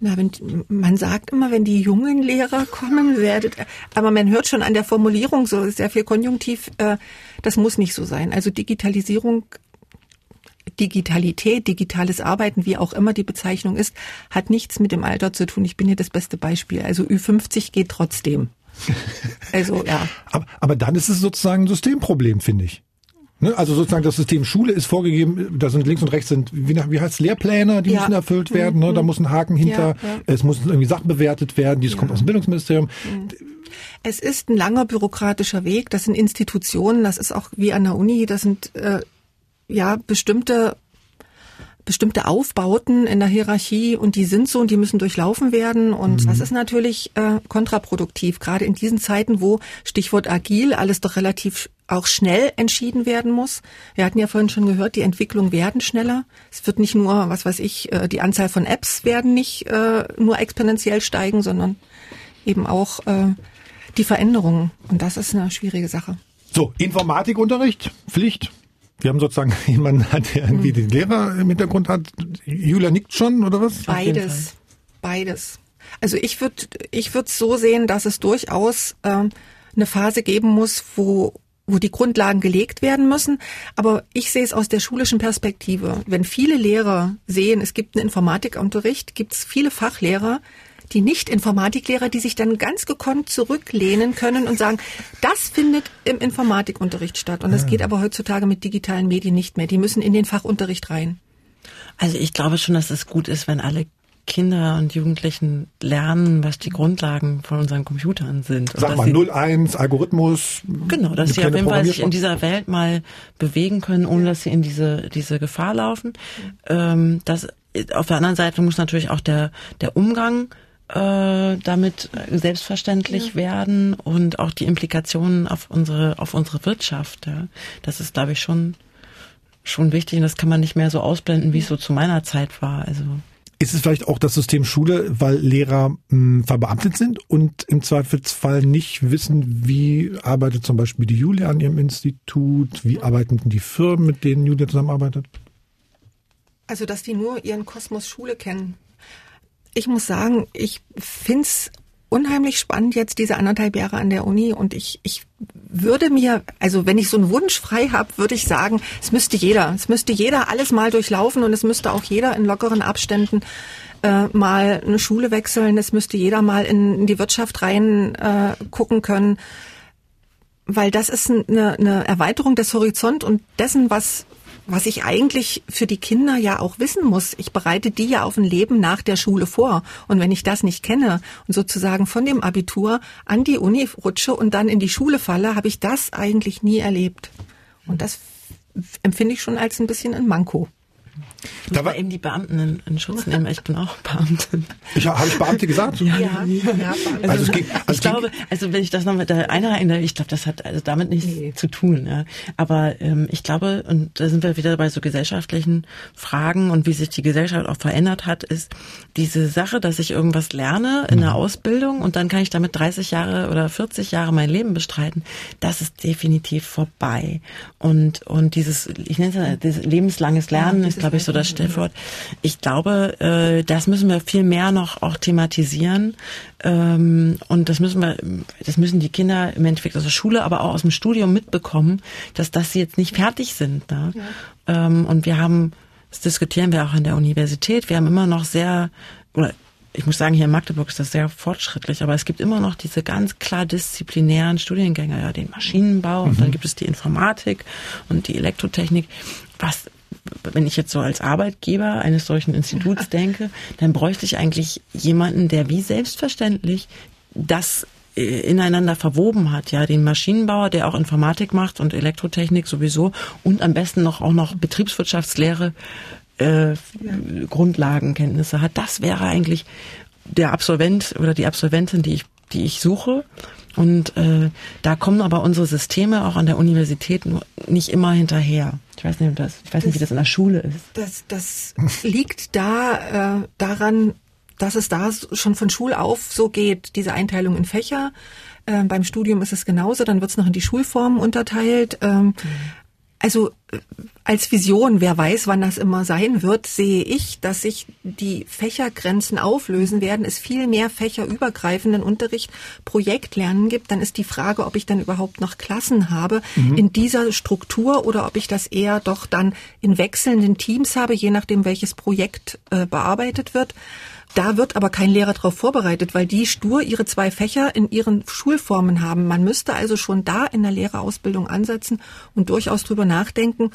Na, wenn, man sagt immer, wenn die jungen Lehrer kommen, werdet, aber man hört schon an der Formulierung so sehr viel Konjunktiv, äh, das muss nicht so sein. Also Digitalisierung, Digitalität, digitales Arbeiten, wie auch immer die Bezeichnung ist, hat nichts mit dem Alter zu tun. Ich bin hier das beste Beispiel. Also Ü50 geht trotzdem. *laughs* Also, ja. Aber, aber dann ist es sozusagen ein Systemproblem, finde ich. Ne? Also sozusagen das System Schule ist vorgegeben, da sind links und rechts sind, wie, wie heißt es, Lehrpläne, die Ja. müssen erfüllt werden, ne? da muss ein Haken hinter, Ja, ja. es müssen irgendwie Sachen bewertet werden, dies kommt aus dem Bildungsministerium. Es ist ein langer bürokratischer Weg. Das sind Institutionen, das ist auch wie an der Uni, das sind äh, ja bestimmte bestimmte Aufbauten in der Hierarchie und die sind so und die müssen durchlaufen werden und das ist natürlich äh, kontraproduktiv, gerade in diesen Zeiten, wo Stichwort agil alles doch relativ auch schnell entschieden werden muss. Wir hatten ja vorhin schon gehört, die Entwicklungen werden schneller. Es wird nicht nur, was weiß ich, äh, die Anzahl von Apps werden nicht äh, nur exponentiell steigen, sondern eben auch äh, die Veränderungen und das ist eine schwierige Sache. So, Informatikunterricht, Pflicht. Wir haben sozusagen *laughs* jemanden, der irgendwie den Lehrer im Hintergrund hat. Julia nickt schon, oder was? Beides, beides. Also ich würde ich würde so sehen, dass es durchaus ähm, eine Phase geben muss, wo wo die Grundlagen gelegt werden müssen. Aber ich sehe es aus der schulischen Perspektive. Wenn viele Lehrer sehen, es gibt einen Informatikunterricht, gibt es viele Fachlehrer, die Nicht-Informatiklehrer, die sich dann ganz gekonnt zurücklehnen können und sagen, das findet im Informatikunterricht statt. Und das geht aber heutzutage mit digitalen Medien nicht mehr. Die müssen in den Fachunterricht rein. Also ich glaube schon, dass es gut ist, wenn alle Kinder und Jugendlichen lernen, was die Grundlagen von unseren Computern sind. Sag mal, sie- 01, Algorithmus. Genau, dass sie auf jeden Fall sich in dieser Welt mal bewegen können, ohne dass sie in diese, diese Gefahr laufen. Ähm, das, auf der anderen Seite muss natürlich auch der, der Umgang äh, damit selbstverständlich werden und auch die Implikationen auf unsere, auf unsere Wirtschaft. Ja. Das ist, glaube ich, schon, schon wichtig und das kann man nicht mehr so ausblenden, wie es so zu meiner Zeit war. Also Ist es vielleicht auch das System Schule, weil Lehrer mh, verbeamtet sind und im Zweifelsfall nicht wissen, wie arbeitet zum Beispiel die Julia an ihrem Institut, wie arbeiten die Firmen, mit denen Julia zusammenarbeitet? Also, dass die nur ihren Kosmos Schule kennen. Ich muss sagen, ich find's unheimlich spannend jetzt diese anderthalb Jahre an der Uni und ich, ich würde mir, also wenn ich so einen Wunsch frei habe, würde ich sagen, es müsste jeder, es müsste jeder alles mal durchlaufen und es müsste auch jeder in lockeren Abständen äh, mal eine Schule wechseln, es müsste jeder mal in, in die Wirtschaft rein äh, gucken können, weil das ist eine, eine Erweiterung des Horizont und dessen, was was ich eigentlich für die Kinder ja auch wissen muss. Ich bereite die ja auf ein Leben nach der Schule vor. Und wenn ich das nicht kenne und sozusagen von dem Abitur an die Uni rutsche und dann in die Schule falle, habe ich das eigentlich nie erlebt. Und das empfinde ich schon als ein bisschen ein Manko. Ich muss Da mal eben die Beamten in, in Schutz *laughs* nehmen. Ich bin auch Beamtin. Ich, habe ich Beamte gesagt? Ja, ja, Also es ging, also ich glaube, also wenn ich das noch mit der einreihen darf, ich glaube, das hat also damit nichts Nee. zu tun. Ja. Aber ähm, ich glaube, und da sind wir wieder bei so gesellschaftlichen Fragen und wie sich die Gesellschaft auch verändert hat, ist diese Sache, dass ich irgendwas lerne in der Ausbildung und dann kann ich damit 30 Jahre oder 40 Jahre mein Leben bestreiten. Das ist definitiv vorbei. Und und dieses, ich nenne es ja, dieses lebenslanges Lernen Ja, ist, glaube ich, so das. Stichwort. Ich glaube, äh, das müssen wir viel mehr noch auch thematisieren. Ähm, und das müssen wir, das müssen die Kinder im Endeffekt aus der Schule, aber auch aus dem Studium mitbekommen, dass, dass sie jetzt nicht fertig sind. Ne? Ähm, und wir haben, das diskutieren wir auch an der Universität, wir haben immer noch sehr, oder ich muss sagen, hier in Magdeburg ist das sehr fortschrittlich, aber es gibt immer noch diese ganz klar disziplinären Studiengänge, ja, den Maschinenbau mhm. und dann gibt es die Informatik und die Elektrotechnik, was wenn ich jetzt so als Arbeitgeber eines solchen Instituts *laughs* denke, dann bräuchte ich eigentlich jemanden, der wie selbstverständlich das äh, ineinander verwoben hat, ja, den Maschinenbauer, der auch Informatik macht und Elektrotechnik sowieso und am besten noch auch noch Betriebswirtschaftslehre äh, ja. Grundlagenkenntnisse hat. Das wäre eigentlich der Absolvent oder die Absolventin, die ich die ich suche. Und äh, da kommen aber unsere Systeme auch an der Universität nicht immer hinterher. Ich weiß nicht, das, ich weiß nicht, wie das in der Schule ist. Das, das liegt da äh, daran, dass es da schon von Schul auf so geht, diese Einteilung in Fächer. Ähm, beim Studium ist es genauso, dann wird es noch in die Schulformen unterteilt. Ähm, mhm. Also äh, als Vision, wer weiß, wann das immer sein wird, sehe ich, dass sich die Fächergrenzen auflösen werden, es viel mehr fächerübergreifenden Unterricht, Projektlernen gibt. Dann ist die Frage, ob ich dann überhaupt noch Klassen habe mhm. in dieser Struktur oder ob ich das eher doch dann in wechselnden Teams habe, je nachdem, welches Projekt äh, bearbeitet wird. Da wird aber kein Lehrer darauf vorbereitet, weil die stur ihre zwei Fächer in ihren Schulformen haben. Man müsste also schon da in der Lehrerausbildung ansetzen und durchaus drüber nachdenken.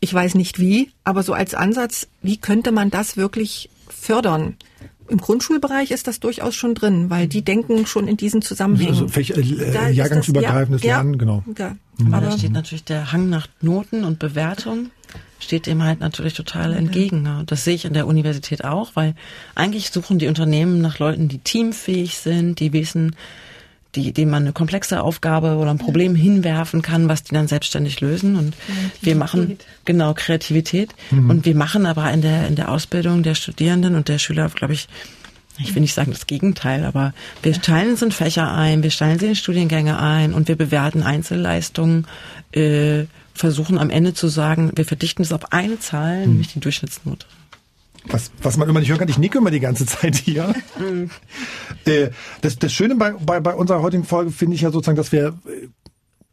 Ich weiß nicht wie, aber so als Ansatz, wie könnte man das wirklich fördern? Im Grundschulbereich ist das durchaus schon drin, weil die denken schon in diesen Zusammenhängen. Also Fächer, äh, jahrgangsübergreifendes ja, Lernen, genau. Ja, mhm. Aber da steht natürlich der Hang nach Noten und Bewertung steht dem halt natürlich total entgegen. Ne? Das sehe ich an der Universität auch, weil eigentlich suchen die Unternehmen nach Leuten, die teamfähig sind, die wissen, die, denen man eine komplexe Aufgabe oder ein Problem hinwerfen kann, was die dann selbstständig lösen. Und wir machen genau Kreativität. Mhm. Und wir machen aber in der in der Ausbildung der Studierenden und der Schüler, glaube ich, ich will nicht sagen das Gegenteil, aber wir teilen uns in Fächer ein, wir teilen sie in Studiengänge ein und wir bewerten Einzelleistungen. Äh, versuchen am Ende zu sagen, wir verdichten es auf eine Zahl, hm. nämlich die Durchschnittsnote. Was, was man immer nicht hören kann, ich nicke immer die ganze Zeit hier. *laughs* Äh, das, das Schöne bei, bei, bei unserer heutigen Folge finde ich ja sozusagen, dass wir äh,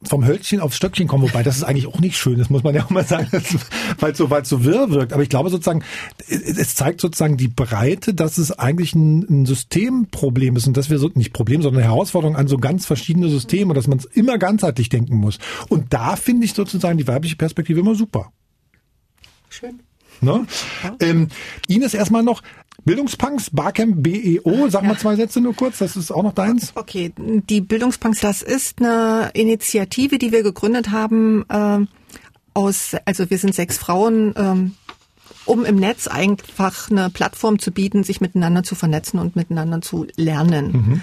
vom Hölzchen aufs Stöckchen kommen, wobei das ist eigentlich auch nicht schön, das muss man ja auch mal sagen, *laughs* weil es so, weil so wirr wirkt. Aber ich glaube sozusagen, es zeigt sozusagen die Breite, dass es eigentlich ein, ein Systemproblem ist und dass wir so, nicht Problem, sondern eine Herausforderung an so ganz verschiedene Systeme, dass man es immer ganzheitlich denken muss. Und da finde ich sozusagen die weibliche Perspektive immer super. Schön. Ne? Ja. Ähm, Ines erstmal noch, Bildungspunks, Barcamp BEO, sag mal zwei Sätze nur kurz, das ist auch noch deins. Okay, die Bildungspunks, das ist eine Initiative, die wir gegründet haben äh, aus, also wir sind sechs Frauen, ähm, um im Netz einfach eine Plattform zu bieten, sich miteinander zu vernetzen und miteinander zu lernen. Mhm.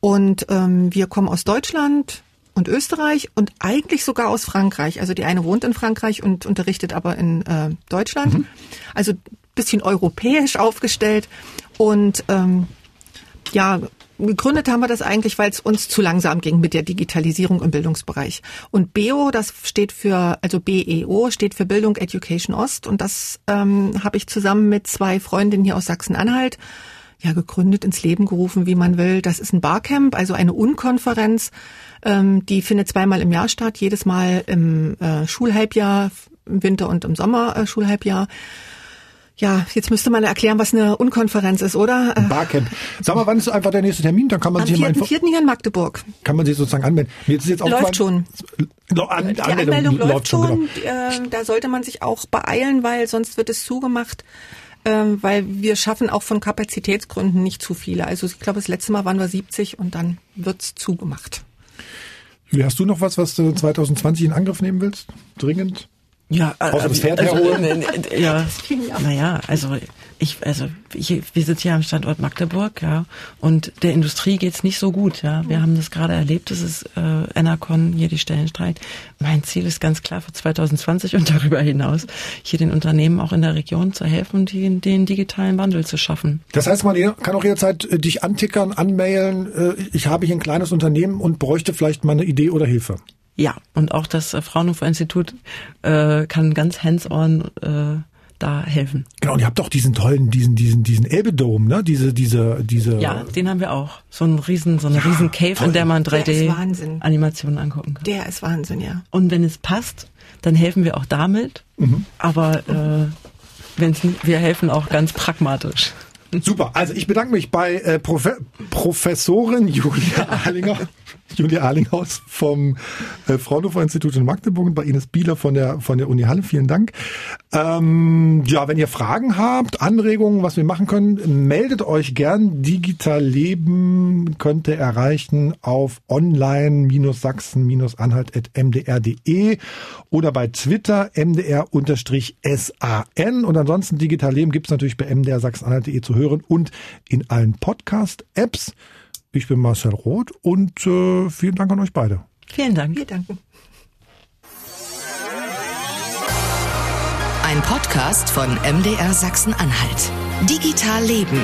Und ähm, wir kommen aus Deutschland, und Österreich und eigentlich sogar aus Frankreich. Also die eine wohnt in Frankreich und unterrichtet aber in äh, Deutschland. Mhm. Also bisschen europäisch aufgestellt und ähm, ja, gegründet haben wir das eigentlich, weil es uns zu langsam ging mit der Digitalisierung im Bildungsbereich. Und BEO, das steht für, also BEO steht für Bildung Education Ost und das ähm, habe ich zusammen mit zwei Freundinnen hier aus Sachsen-Anhalt ja gegründet, ins Leben gerufen, wie man will. Das ist ein Barcamp, also eine Unkonferenz, ähm, die findet zweimal im Jahr statt, jedes Mal im äh, Schulhalbjahr, im Winter und im Sommer äh, Schulhalbjahr. Ja, jetzt müsste man erklären, was eine Unkonferenz ist, oder? Ein Barcamp. Sag mal, wann ist einfach der nächste Termin? Dann kann man Am sich 4. mal vierten hier in Magdeburg. Kann man sich sozusagen anmelden. Mir ist jetzt auch läuft schon. An, die Anmeldung, Anmeldung läuft schon. Genau. Äh, da sollte man sich auch beeilen, weil sonst wird es zugemacht ähm, weil wir schaffen auch von Kapazitätsgründen nicht zu viele. Also ich glaube, das letzte Mal waren wir 70 und dann wird's zugemacht. Hast du noch was, was du 2020 in Angriff nehmen willst? Dringend? Ja, Außer das Pferd also, herholen? Ja, naja, also ich, also ich, wir sitzen hier am Standort Magdeburg, ja, und der Industrie geht's nicht so gut, ja. Wir haben das gerade erlebt, das ist äh, Enercon, hier die Stellenstreit. Mein Ziel ist ganz klar für 2020 und darüber hinaus, hier den Unternehmen auch in der Region zu helfen, die, den digitalen Wandel zu schaffen. Das heißt, man kann auch jederzeit äh, dich antickern, anmailen, äh, ich habe hier ein kleines Unternehmen und bräuchte vielleicht mal eine Idee oder Hilfe. Ja, und auch das äh, Fraunhofer Institut äh, kann ganz hands-on äh, da helfen. Genau, und ihr habt doch diesen tollen, diesen, diesen, diesen Elbedom, ne? Diese, diese, diese. Ja, den haben wir auch. So ein riesen, so eine ja, riesen Cave, toll. in der man 3D-Animationen angucken kann. Der ist Wahnsinn, ja. Und wenn es passt, dann helfen wir auch damit. Mhm. Aber äh, wenn's, wir helfen auch ganz pragmatisch. Super. Also ich bedanke mich bei äh, Profe Professorin Julia Ahlinger. *laughs* *laughs* Julia Arlinghaus vom äh, Fraunhofer Institut in Magdeburg und bei Ines Bieler von der, von der Uni Halle. Vielen Dank. Ähm, ja, wenn ihr Fragen habt, Anregungen, was wir machen können, meldet euch gern. Digital Leben könnt ihr erreichen auf online-sachsen-anhalt.mdr.de oder bei Twitter mdr-san. Und ansonsten Digital Leben gibt's natürlich bei mdr-sachsen-anhalt.de zu hören und in allen Podcast-Apps. Ich bin Marcel Roth und äh, vielen Dank an euch beide. Vielen Dank. Wir danken. Ein Podcast von MDR Sachsen-Anhalt. Digital Leben.